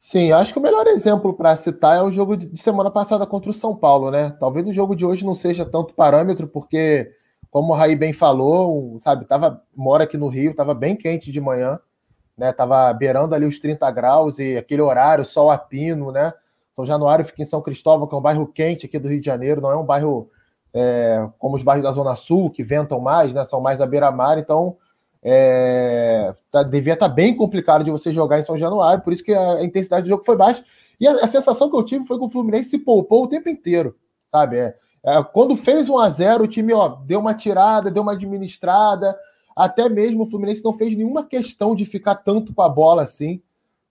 Sim, acho que o melhor exemplo para citar é o jogo de semana passada contra o São Paulo, né? Talvez o jogo de hoje não seja tanto parâmetro, porque, como o Raí bem falou, sabe, tava, mora aqui no Rio, tava bem quente de manhã, né? Tava beirando ali os 30 graus e aquele horário, sol a pino, né? São Januário fica em São Cristóvão, que é um bairro quente aqui do Rio de Janeiro, não é um bairro é, como os bairros da Zona Sul, que ventam mais, né? São mais à beira-mar, então é, tá, devia estar tá bem complicado de você jogar em São Januário, por isso que a, a intensidade do jogo foi baixa. E a, a, sensação que eu tive foi que o Fluminense se poupou o tempo inteiro, sabe? É, é, quando fez 1 a 0 o time ó, deu uma tirada, deu uma administrada, até mesmo o Fluminense não fez nenhuma questão de ficar tanto com a bola assim.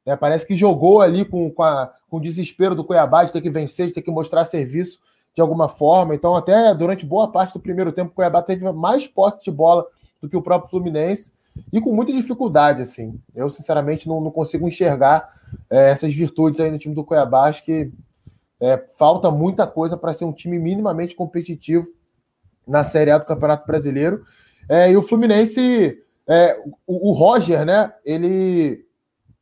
Né? Parece que jogou ali com, com, a, com o desespero do Cuiabá de ter que vencer, de ter que mostrar serviço de alguma forma. Então, até durante boa parte do primeiro tempo, o Cuiabá teve mais posse de bola do que o próprio Fluminense e com muita dificuldade, assim. Eu, sinceramente, não, não consigo enxergar é, essas virtudes aí no time do Cuiabá. Acho que é, falta muita coisa para ser um time minimamente competitivo na Série A do Campeonato Brasileiro. É, e o Fluminense, é, o, o Roger, né? Ele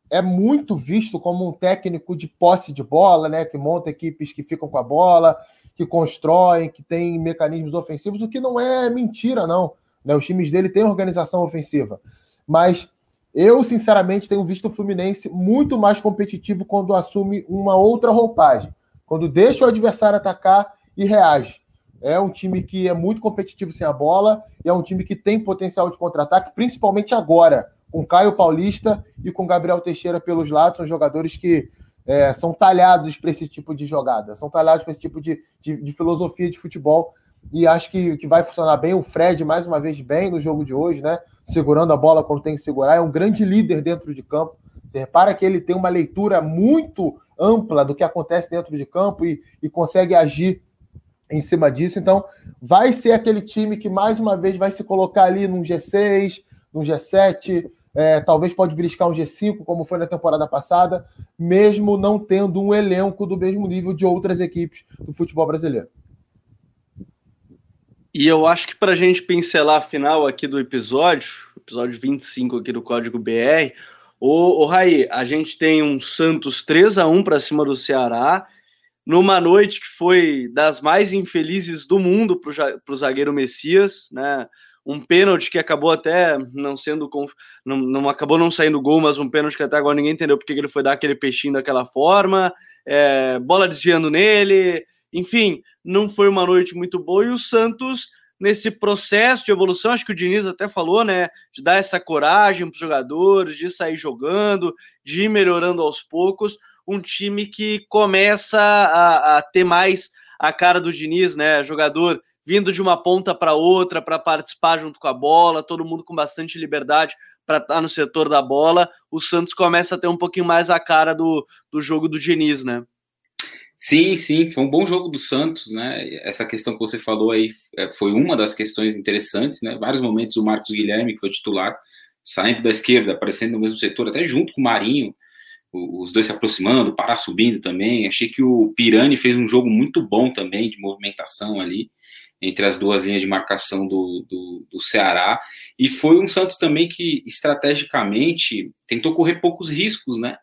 é muito visto como um técnico de posse de bola, né? Que monta equipes que ficam com a bola, que constroem, que tem mecanismos ofensivos, o que não é mentira, não. Né? Os times dele têm organização ofensiva. Mas eu, sinceramente, tenho visto o Fluminense muito mais competitivo quando assume uma outra roupagem. Quando deixa o adversário atacar e reage. É um time que é muito competitivo sem a bola e é um time que tem potencial de contra-ataque, principalmente agora, com Caio Paulista e com Gabriel Teixeira pelos lados. São jogadores que é, são talhados para esse tipo de jogada, são talhados para esse tipo de, de, de, filosofia de futebol. E acho que, que vai funcionar bem. O Fred, mais uma vez, bem no jogo de hoje, né? Segurando a bola quando tem que segurar. É um grande líder dentro de campo. Você repara que ele tem uma leitura muito ampla do que acontece dentro de campo e, e consegue agir em cima disso. Então, vai ser aquele time que mais uma vez vai se colocar ali num G6, num G7, é, talvez pode beliscar um G5, como foi na temporada passada, mesmo não tendo um elenco do mesmo nível de outras equipes do futebol brasileiro. E eu acho que para a gente pincelar a final aqui do episódio, episódio 25 aqui do Código BR, o, o Raí, a gente tem um Santos 3 a 1 para cima do Ceará, numa noite que foi das mais infelizes do mundo para o zagueiro Messias, né? Um pênalti que acabou até não sendo não, não acabou não saindo gol, mas um pênalti que até agora ninguém entendeu porque ele foi dar aquele peixinho daquela forma, é, bola desviando nele, enfim, não foi uma noite muito boa. E o Santos nesse processo de evolução, acho que o Diniz até falou, né, de dar essa coragem para os jogadores, de sair jogando, de ir melhorando aos poucos, um time que começa a, a ter mais a cara do Diniz, né, jogador vindo de uma ponta para outra para participar junto com a bola, todo mundo com bastante liberdade para estar tá no setor da bola, o Santos começa a ter um pouquinho mais a cara do, do jogo do Diniz, né? Sim, sim, foi um bom jogo do Santos, né? Essa questão que você falou aí é, foi uma das questões interessantes, né? Vários momentos o Marcos Guilherme, que foi titular, saindo da esquerda, aparecendo no mesmo setor, até junto com o Marinho, os dois se aproximando, Pará subindo também. Achei que o Pirani fez um jogo muito bom também de movimentação ali entre as duas linhas de marcação do, do, do, Ceará. E foi um Santos também que, estrategicamente, tentou correr poucos riscos, né?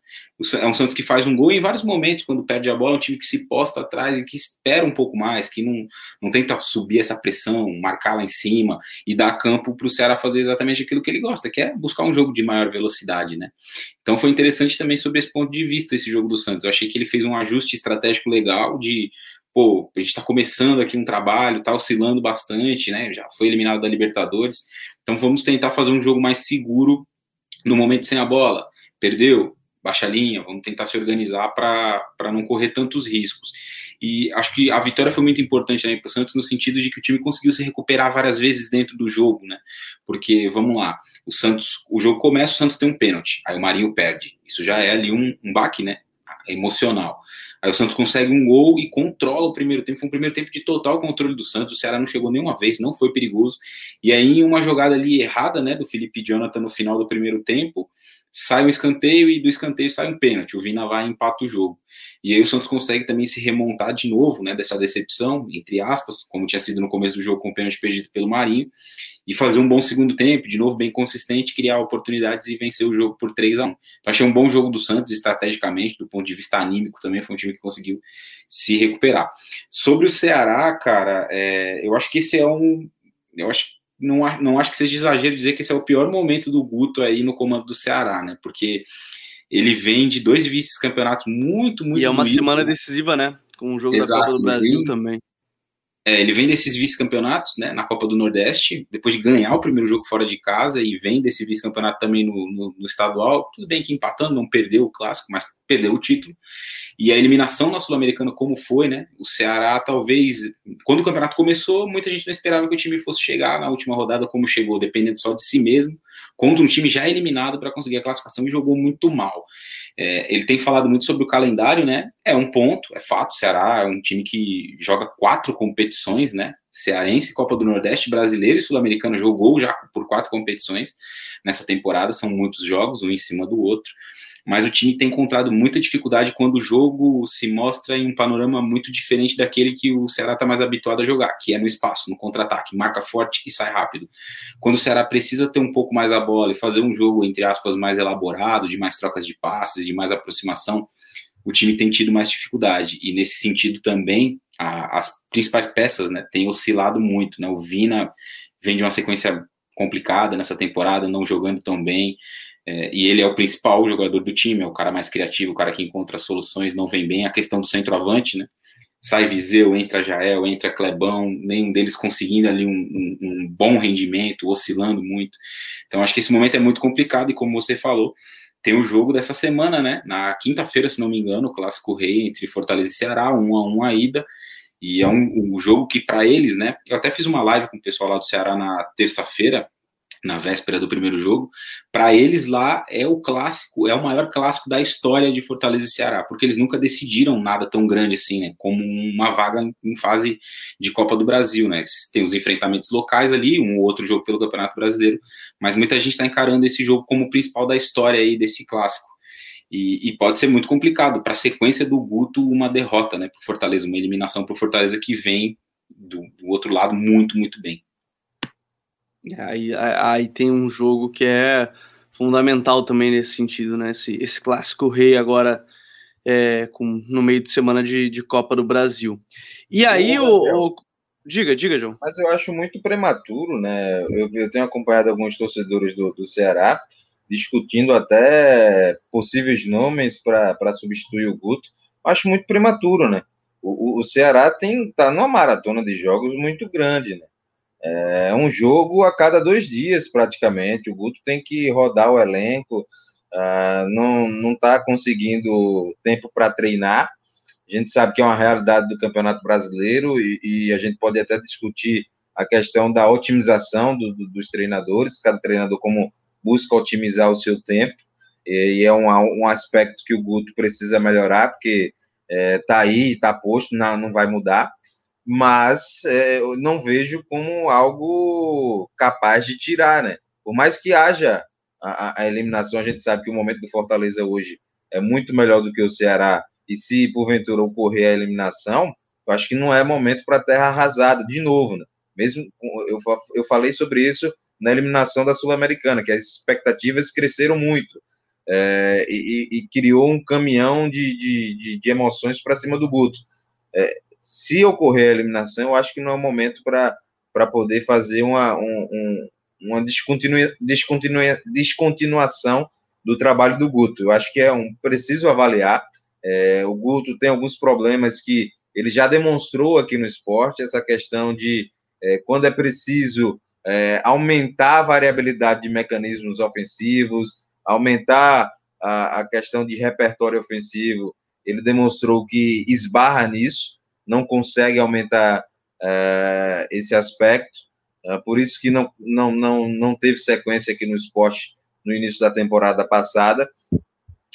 É um Santos que faz um gol em vários momentos, quando perde a bola, é um time que se posta atrás e que espera um pouco mais, que não, não tenta subir essa pressão, marcar lá em cima e dar campo para o Ceará fazer exatamente aquilo que ele gosta, que é buscar um jogo de maior velocidade, né? Então foi interessante também sobre esse ponto de vista esse jogo do Santos. Eu achei que ele fez um ajuste estratégico legal de pô, a gente está começando aqui um trabalho, está oscilando bastante, né? Já foi eliminado da Libertadores, então vamos tentar fazer um jogo mais seguro no momento sem a bola. Perdeu, baixa linha, vamos tentar se organizar para não correr tantos riscos. E acho que a vitória foi muito importante né, para o Santos no sentido de que o time conseguiu se recuperar várias vezes dentro do jogo, né? Porque, vamos lá, o Santos, o jogo começa, o Santos tem um pênalti, aí o Marinho perde. Isso já é ali um, um baque, né? Emocional. Aí o Santos consegue um gol e controla o primeiro tempo. Foi um primeiro tempo de total controle do Santos. O Ceará não chegou nenhuma vez, não foi perigoso. E aí, uma jogada ali errada, né, do Felipe Jonathan no final do primeiro tempo, sai um escanteio e do escanteio sai um pênalti. O Vina vai e empata o jogo. E aí o Santos consegue também se remontar de novo, né, dessa decepção, entre aspas, como tinha sido no começo do jogo com o pênalti perdido pelo Marinho e fazer um bom segundo tempo, de novo bem consistente, criar oportunidades e vencer o jogo por 3 a 1 Então achei um bom jogo do Santos, estrategicamente, do ponto de vista anímico também, foi um time que conseguiu se recuperar. Sobre o Ceará, cara, é, eu acho que esse é um. Eu acho, não, não acho que seja exagero dizer que esse é o pior momento do Guto aí no comando do Ceará, né? Porque ele vem de dois vice-campeonatos muito, muito. E é uma semana decisiva, né? Com o jogo Exato, da Copa do Brasil também. É, ele vem desses vice-campeonatos, né, na Copa do Nordeste, depois de ganhar o primeiro jogo fora de casa e vem desse vice-campeonato também no, no, no, estadual. Tudo bem que empatando, não perdeu o clássico, mas perdeu o título. E a eliminação na Sul-Americana, como foi, né? O Ceará, talvez, quando o campeonato começou, muita gente não esperava que o time fosse chegar na última rodada como chegou, dependendo só de si mesmo, contra um time já eliminado para conseguir a classificação e jogou muito mal. É, ele tem falado muito sobre o calendário, né? É um ponto, é fato. O Ceará é um time que joga quatro competições, né? Cearense, Copa do Nordeste, Brasileiro e Sul-Americano jogou já por quatro competições nessa temporada, são muitos jogos, um em cima do outro mas o time tem encontrado muita dificuldade quando o jogo se mostra em um panorama muito diferente daquele que o Ceará está mais habituado a jogar, que é no espaço, no contra-ataque, marca forte e sai rápido. Quando o Ceará precisa ter um pouco mais a bola e fazer um jogo, entre aspas, mais elaborado, de mais trocas de passes, de mais aproximação, o time tem tido mais dificuldade. E nesse sentido também, a, as principais peças, né, têm oscilado muito, né? O Vina vem de uma sequência complicada nessa temporada, não jogando tão bem. É, e ele é o principal jogador do time, é o cara mais criativo, o cara que encontra soluções, não vem bem. A questão do centroavante, né? Sai Viseu, entra Jael, entra Clebão, nenhum deles conseguindo ali um, um, um, bom rendimento, oscilando muito. Então acho que esse momento é muito complicado e como você falou, tem o jogo dessa semana, né? Na quinta-feira, se não me engano, o clássico rei entre Fortaleza e Ceará, um a um a ida. E é um, um jogo que para eles, né? Eu até fiz uma live com o pessoal lá do Ceará na terça-feira na véspera do primeiro jogo, para eles lá é o clássico, é o maior clássico da história de Fortaleza e Ceará, porque eles nunca decidiram nada tão grande assim, né, como uma vaga em fase de Copa do Brasil, né, tem os enfrentamentos locais ali, um ou outro jogo pelo Campeonato Brasileiro, mas muita gente está encarando esse jogo como o principal da história aí desse clássico. E, e pode ser muito complicado para a sequência do Guto uma derrota, né, para Fortaleza, uma eliminação para Fortaleza que vem do, do outro lado muito, muito bem. Aí, aí tem um jogo que é fundamental também nesse sentido, né? Esse, esse clássico rei agora é, com, no meio de semana de, de Copa do Brasil. E aí, o, o, Diga, diga, João. Mas eu acho muito prematuro, né? Eu, eu tenho acompanhado alguns torcedores do, do Ceará discutindo até possíveis nomes para substituir o Guto. Acho muito prematuro, né? O, o, o Ceará tem tá numa maratona de jogos muito grande, né? É um jogo a cada dois dias, praticamente. O Guto tem que rodar o elenco, uh, não está conseguindo tempo para treinar. A gente sabe que é uma realidade do Campeonato Brasileiro e, e a gente pode até discutir a questão da otimização do, do, dos treinadores, cada treinador como busca otimizar o seu tempo, e, e é um, um aspecto que o Guto precisa melhorar, porque está é, aí, está posto, não, não vai mudar mas é, eu não vejo como algo capaz de tirar, né? Por mais que haja a, a, eliminação, a gente sabe que o momento do Fortaleza hoje é muito melhor do que o Ceará, e se porventura ocorrer a eliminação, eu acho que não é momento para terra arrasada de novo, né? Mesmo eu, eu falei sobre isso na eliminação da Sul-Americana, que as expectativas cresceram muito. É, e, e, criou um caminhão de, de, de, de emoções para cima do Guto. É, se ocorrer a eliminação, eu acho que não é o momento para poder fazer uma, um, um, uma descontinua, descontinua, descontinuação do trabalho do Guto. Eu acho que é um preciso avaliar. É, o Guto tem alguns problemas que ele já demonstrou aqui no esporte, essa questão de é, quando é preciso é, aumentar a variabilidade de mecanismos ofensivos, aumentar a, a questão de repertório ofensivo, ele demonstrou que esbarra nisso não consegue aumentar uh, esse aspecto, uh, por isso que não, não, não, não teve sequência aqui no esporte no início da temporada passada,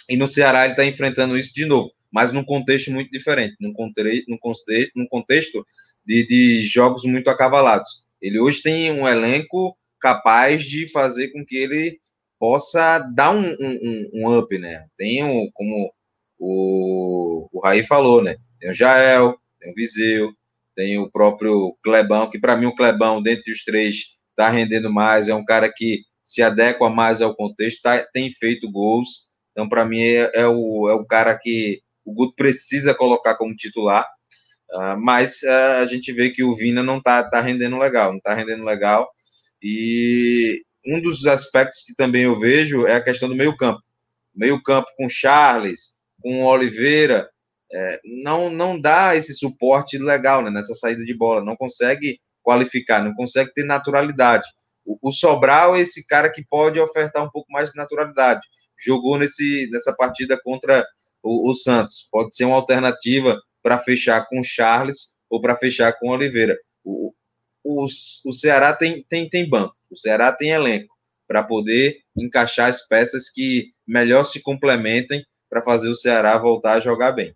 e no Ceará ele está enfrentando isso de novo, mas num contexto muito diferente, num contexto, num contexto, num contexto de, de jogos muito acavalados. Ele hoje tem um elenco capaz de fazer com que ele possa dar um, um, um up, né? Tem, um, como o, o Raí falou, né? Tem o Jael, tem o Viseu, tem o próprio Clebão, que para mim o Clebão, dentre os três, está rendendo mais, é um cara que se adequa mais ao contexto, tá, tem feito gols, então para mim é, é, o, é o cara que o Guto precisa colocar como titular, uh, mas uh, a gente vê que o Vina não está tá rendendo legal, não está rendendo legal, e um dos aspectos que também eu vejo é a questão do meio campo, meio campo com Charles, com Oliveira, é, não, não dá esse suporte legal né, nessa saída de bola, não consegue qualificar, não consegue ter naturalidade. O, o, Sobral é esse cara que pode ofertar um pouco mais de naturalidade. Jogou nesse, nessa partida contra o, o Santos. Pode ser uma alternativa para fechar com o Charles ou para fechar com o Oliveira. O, o, o Ceará tem, tem, tem banco, o Ceará tem elenco para poder encaixar as peças que melhor se complementem para fazer o Ceará voltar a jogar bem.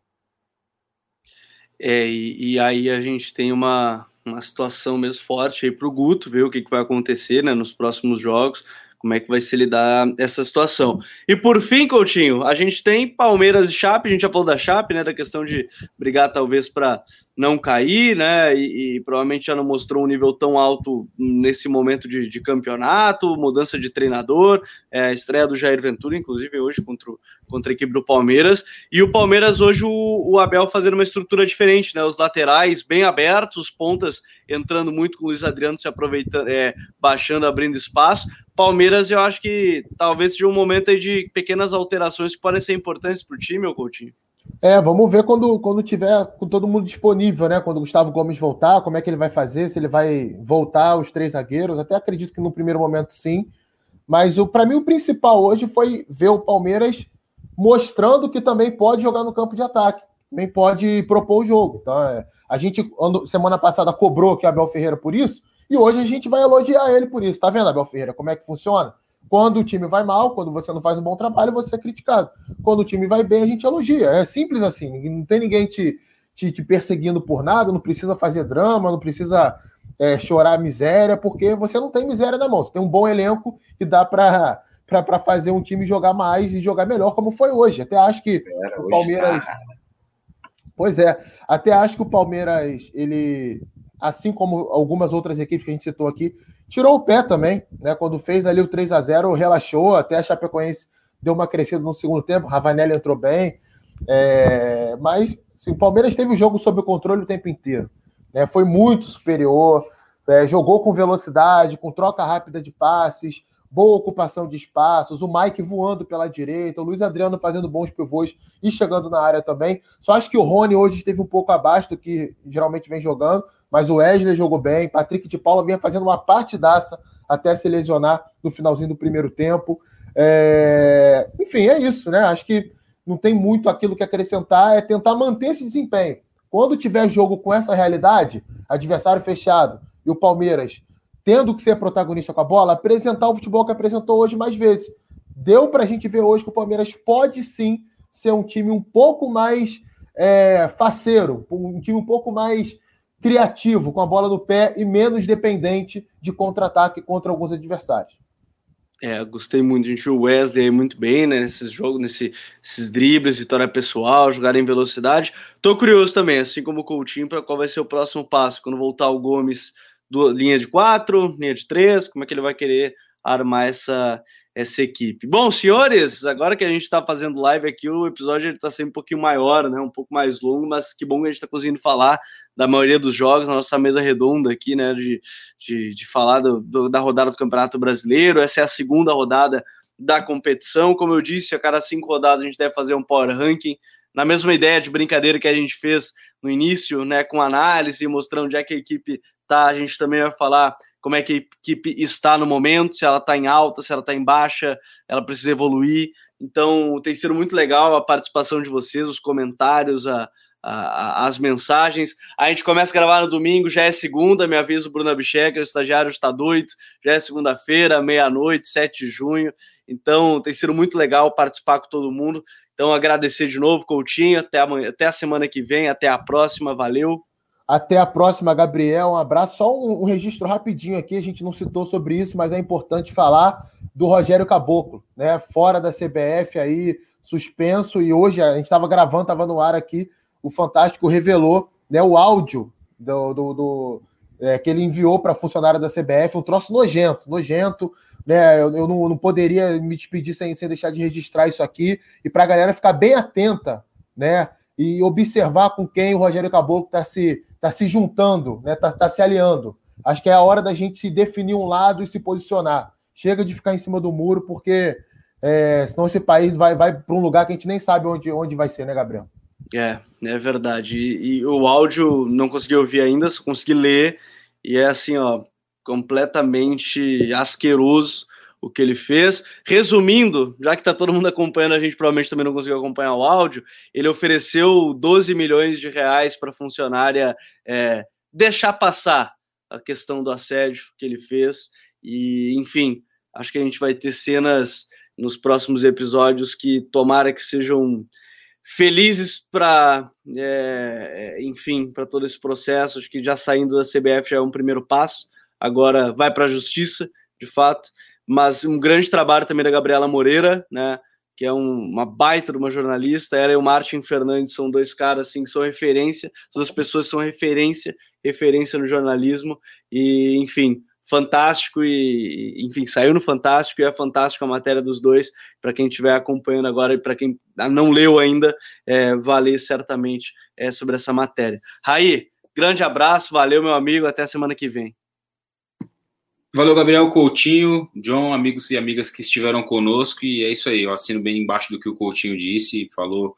É, e, e, aí a gente tem uma, uma situação mesmo forte aí para o Guto, ver o que, que vai acontecer né, nos próximos jogos, como é que vai se lidar essa situação. E por fim, Coutinho, a gente tem Palmeiras e Chape, a gente já falou da Chape, né, da questão de brigar talvez para não cair, né? E, e, provavelmente já não mostrou um nível tão alto nesse momento de, de campeonato, mudança de treinador, é, estreia do Jair Ventura, inclusive hoje contra, contra a equipe do Palmeiras. E o Palmeiras hoje o, o Abel fazendo uma estrutura diferente, né? Os laterais bem abertos, os pontas entrando muito com o Luiz Adriano se aproveitando, é, baixando, abrindo espaço. Palmeiras, eu acho que talvez seja um momento de pequenas alterações que podem ser importantes para o time, ou Coutinho. É, vamos ver quando, quando tiver com todo mundo disponível, né? Quando o Gustavo Gomes voltar, como é que ele vai fazer, se ele vai voltar os três zagueiros. Até acredito que no primeiro momento sim. Mas para mim o principal hoje foi ver o Palmeiras mostrando que também pode jogar no campo de ataque, também pode propor o jogo. Então, é, a gente semana passada cobrou que Abel Ferreira por isso, e hoje a gente vai elogiar ele por isso. Tá vendo, Abel Ferreira, como é que funciona? Quando o time vai mal, quando você não faz um bom trabalho, você é criticado. Quando o time vai bem, a gente elogia. É simples assim. Não tem ninguém te, te, te perseguindo por nada, não precisa fazer drama, não precisa é, chorar miséria, porque você não tem miséria na mão. Você tem um bom elenco que dá para para fazer um time jogar mais e jogar melhor, como foi hoje. Até acho que Era, o Palmeiras. Tá. Pois é, até acho que o Palmeiras, ele, assim como algumas outras equipes que a gente citou aqui, tirou o pé também, né? Quando fez ali o 3 a 0 relaxou, até a Chapecoense deu uma crescida no segundo tempo, Ravanelli entrou bem, é... mas assim, o Palmeiras teve o jogo sob controle o tempo inteiro, né? Foi muito superior, é, jogou com velocidade, com troca rápida de passes, boa ocupação de espaços, o Mike voando pela direita, o Luiz Adriano fazendo bons pivôs e chegando na área também. Só acho que o Rony hoje esteve um pouco abaixo do que geralmente vem jogando, mas o Wesley jogou bem, Patrick de Paula vinha fazendo uma partidaça até se lesionar no finalzinho do primeiro tempo. É... Enfim, é isso, né? Acho que não tem muito aquilo que acrescentar, é tentar manter esse desempenho. Quando tiver jogo com essa realidade, adversário fechado e o Palmeiras tendo que ser protagonista com a bola, apresentar o futebol que apresentou hoje mais vezes. Deu para a gente ver hoje que o Palmeiras pode sim ser um time um pouco mais é, faceiro, um time um pouco mais criativo, com a bola no pé e menos dependente de contra-ataque contra alguns adversários. É, gostei muito. A gente viu o Wesley muito bem, né? Nesses jogos, nesse, nesses dribles, vitória pessoal, jogar em velocidade. Tô curioso também, assim como o Coutinho, para qual vai ser o próximo passo. Quando voltar o Gomes, do, linha de quatro, linha de três, como é que ele vai querer armar essa, essa equipe. Bom, senhores, agora que a gente está fazendo live aqui, o episódio está sendo um pouquinho maior, né? Um pouco mais longo, mas que bom que a gente está conseguindo falar da maioria dos jogos na nossa mesa redonda aqui, né? De, de, de falar do, do, da rodada do Campeonato Brasileiro. Essa é a segunda rodada da competição. Como eu disse, a cada cinco rodadas a gente deve fazer um power ranking. Na mesma ideia de brincadeira que a gente fez no início, né, com análise, mostrando onde é que a equipe tá? A gente também vai falar como é que a equipe está no momento, se ela está em alta, se ela está em baixa, ela precisa evoluir. Então, tem sido muito legal a participação de vocês, os comentários, a, a, as mensagens. A gente começa a gravar no domingo, já é segunda, me avisa o Bruno Abchecker, o estagiário está doido, já é segunda-feira, meia-noite, 7 de junho. Então, tem sido muito legal participar com todo mundo. Então, agradecer de novo, Coutinho, até, amanhã, até a semana que vem, até a próxima, valeu. Até a próxima, Gabriel. Um abraço. Só um, um, registro rapidinho aqui, a gente não citou sobre isso, mas é importante falar do Rogério Caboclo, né? Fora da CBF aí, suspenso, e hoje a gente estava gravando, estava no ar aqui, o Fantástico revelou né, o áudio do, do, do é, que ele enviou para funcionário da CBF, um troço nojento, nojento. Né, eu, eu não, não, poderia me despedir sem, sem deixar de registrar isso aqui, e para a galera ficar bem atenta, né? E observar com quem o Rogério Caboclo está se está se juntando, está né? Tá, tá se aliando. Acho que é a hora da gente se definir um lado e se posicionar. Chega de ficar em cima do muro, porque é, senão esse país vai, vai para um lugar que a gente nem sabe onde, onde vai ser, né, Gabriel? É, é verdade. E, e o áudio não consegui ouvir ainda, só consegui ler, e é assim, ó, completamente asqueroso o que ele fez. Resumindo, já que está todo mundo acompanhando, a gente provavelmente também não conseguiu acompanhar o áudio, ele ofereceu 12 milhões de reais para a funcionária é, deixar passar a questão do assédio que ele fez. E, enfim, acho que a gente vai ter cenas nos próximos episódios que tomara que sejam felizes para, é, enfim, para todo esse processo. Acho que já saindo da CBF já é um primeiro passo. Agora vai para a justiça, de fato mas um grande trabalho também da Gabriela Moreira, né? que é um, uma baita de uma jornalista. Ela e o Martin Fernandes são dois caras assim que são referência, duas pessoas que são referência, referência no jornalismo e, enfim, fantástico e, enfim, saiu no Fantástico e é fantástico a matéria dos dois. Para quem estiver acompanhando agora e para quem não leu ainda, é, valer certamente é, sobre essa matéria. Raí, grande abraço, valeu, meu amigo, até semana que vem. Valeu, Gabriel Coutinho, John, amigos e amigas que estiveram conosco, e é isso aí, eu assino bem embaixo do que o Coutinho disse, falou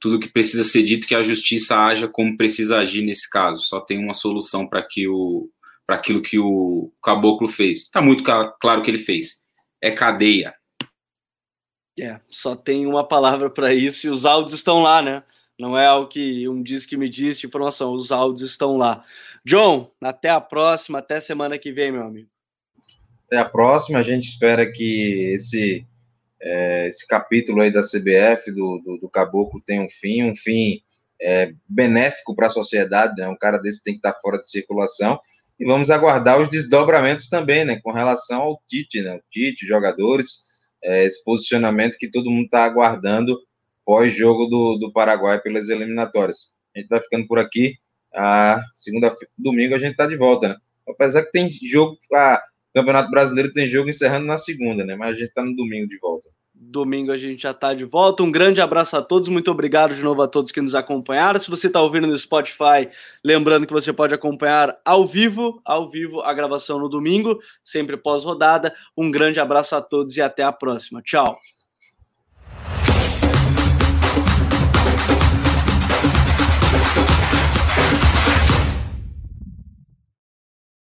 tudo que precisa ser dito, que a justiça haja como precisa agir nesse caso. Só tem uma solução para que o para aquilo que o Caboclo fez. Está muito claro que ele fez. É cadeia. É, só tem uma palavra para isso e os áudios estão lá, né? Não é o que um diz que me disse de informação, os áudios estão lá. John, até a próxima, até semana que vem, meu amigo. Até a próxima. A gente espera que esse, é, esse capítulo aí da CBF, do, do, do Caboclo, tenha um fim, um fim é, benéfico para a sociedade. Né? Um cara desse tem que estar fora de circulação. E vamos aguardar os desdobramentos também, né? Com relação ao Tite, né? O Tite, jogadores, é, esse posicionamento que todo mundo está aguardando pós-jogo do, do Paraguai pelas eliminatórias. A gente vai ficando por aqui. A segunda domingo a gente está de volta, né? Apesar que tem jogo, a Campeonato Brasileiro tem jogo encerrando na segunda, né? Mas a gente está no domingo de volta. Domingo a gente já está de volta. Um grande abraço a todos. Muito obrigado de novo a todos que nos acompanharam. Se você está ouvindo no Spotify, lembrando que você pode acompanhar ao vivo, ao vivo a gravação no domingo, sempre pós-rodada. Um grande abraço a todos e até a próxima. Tchau.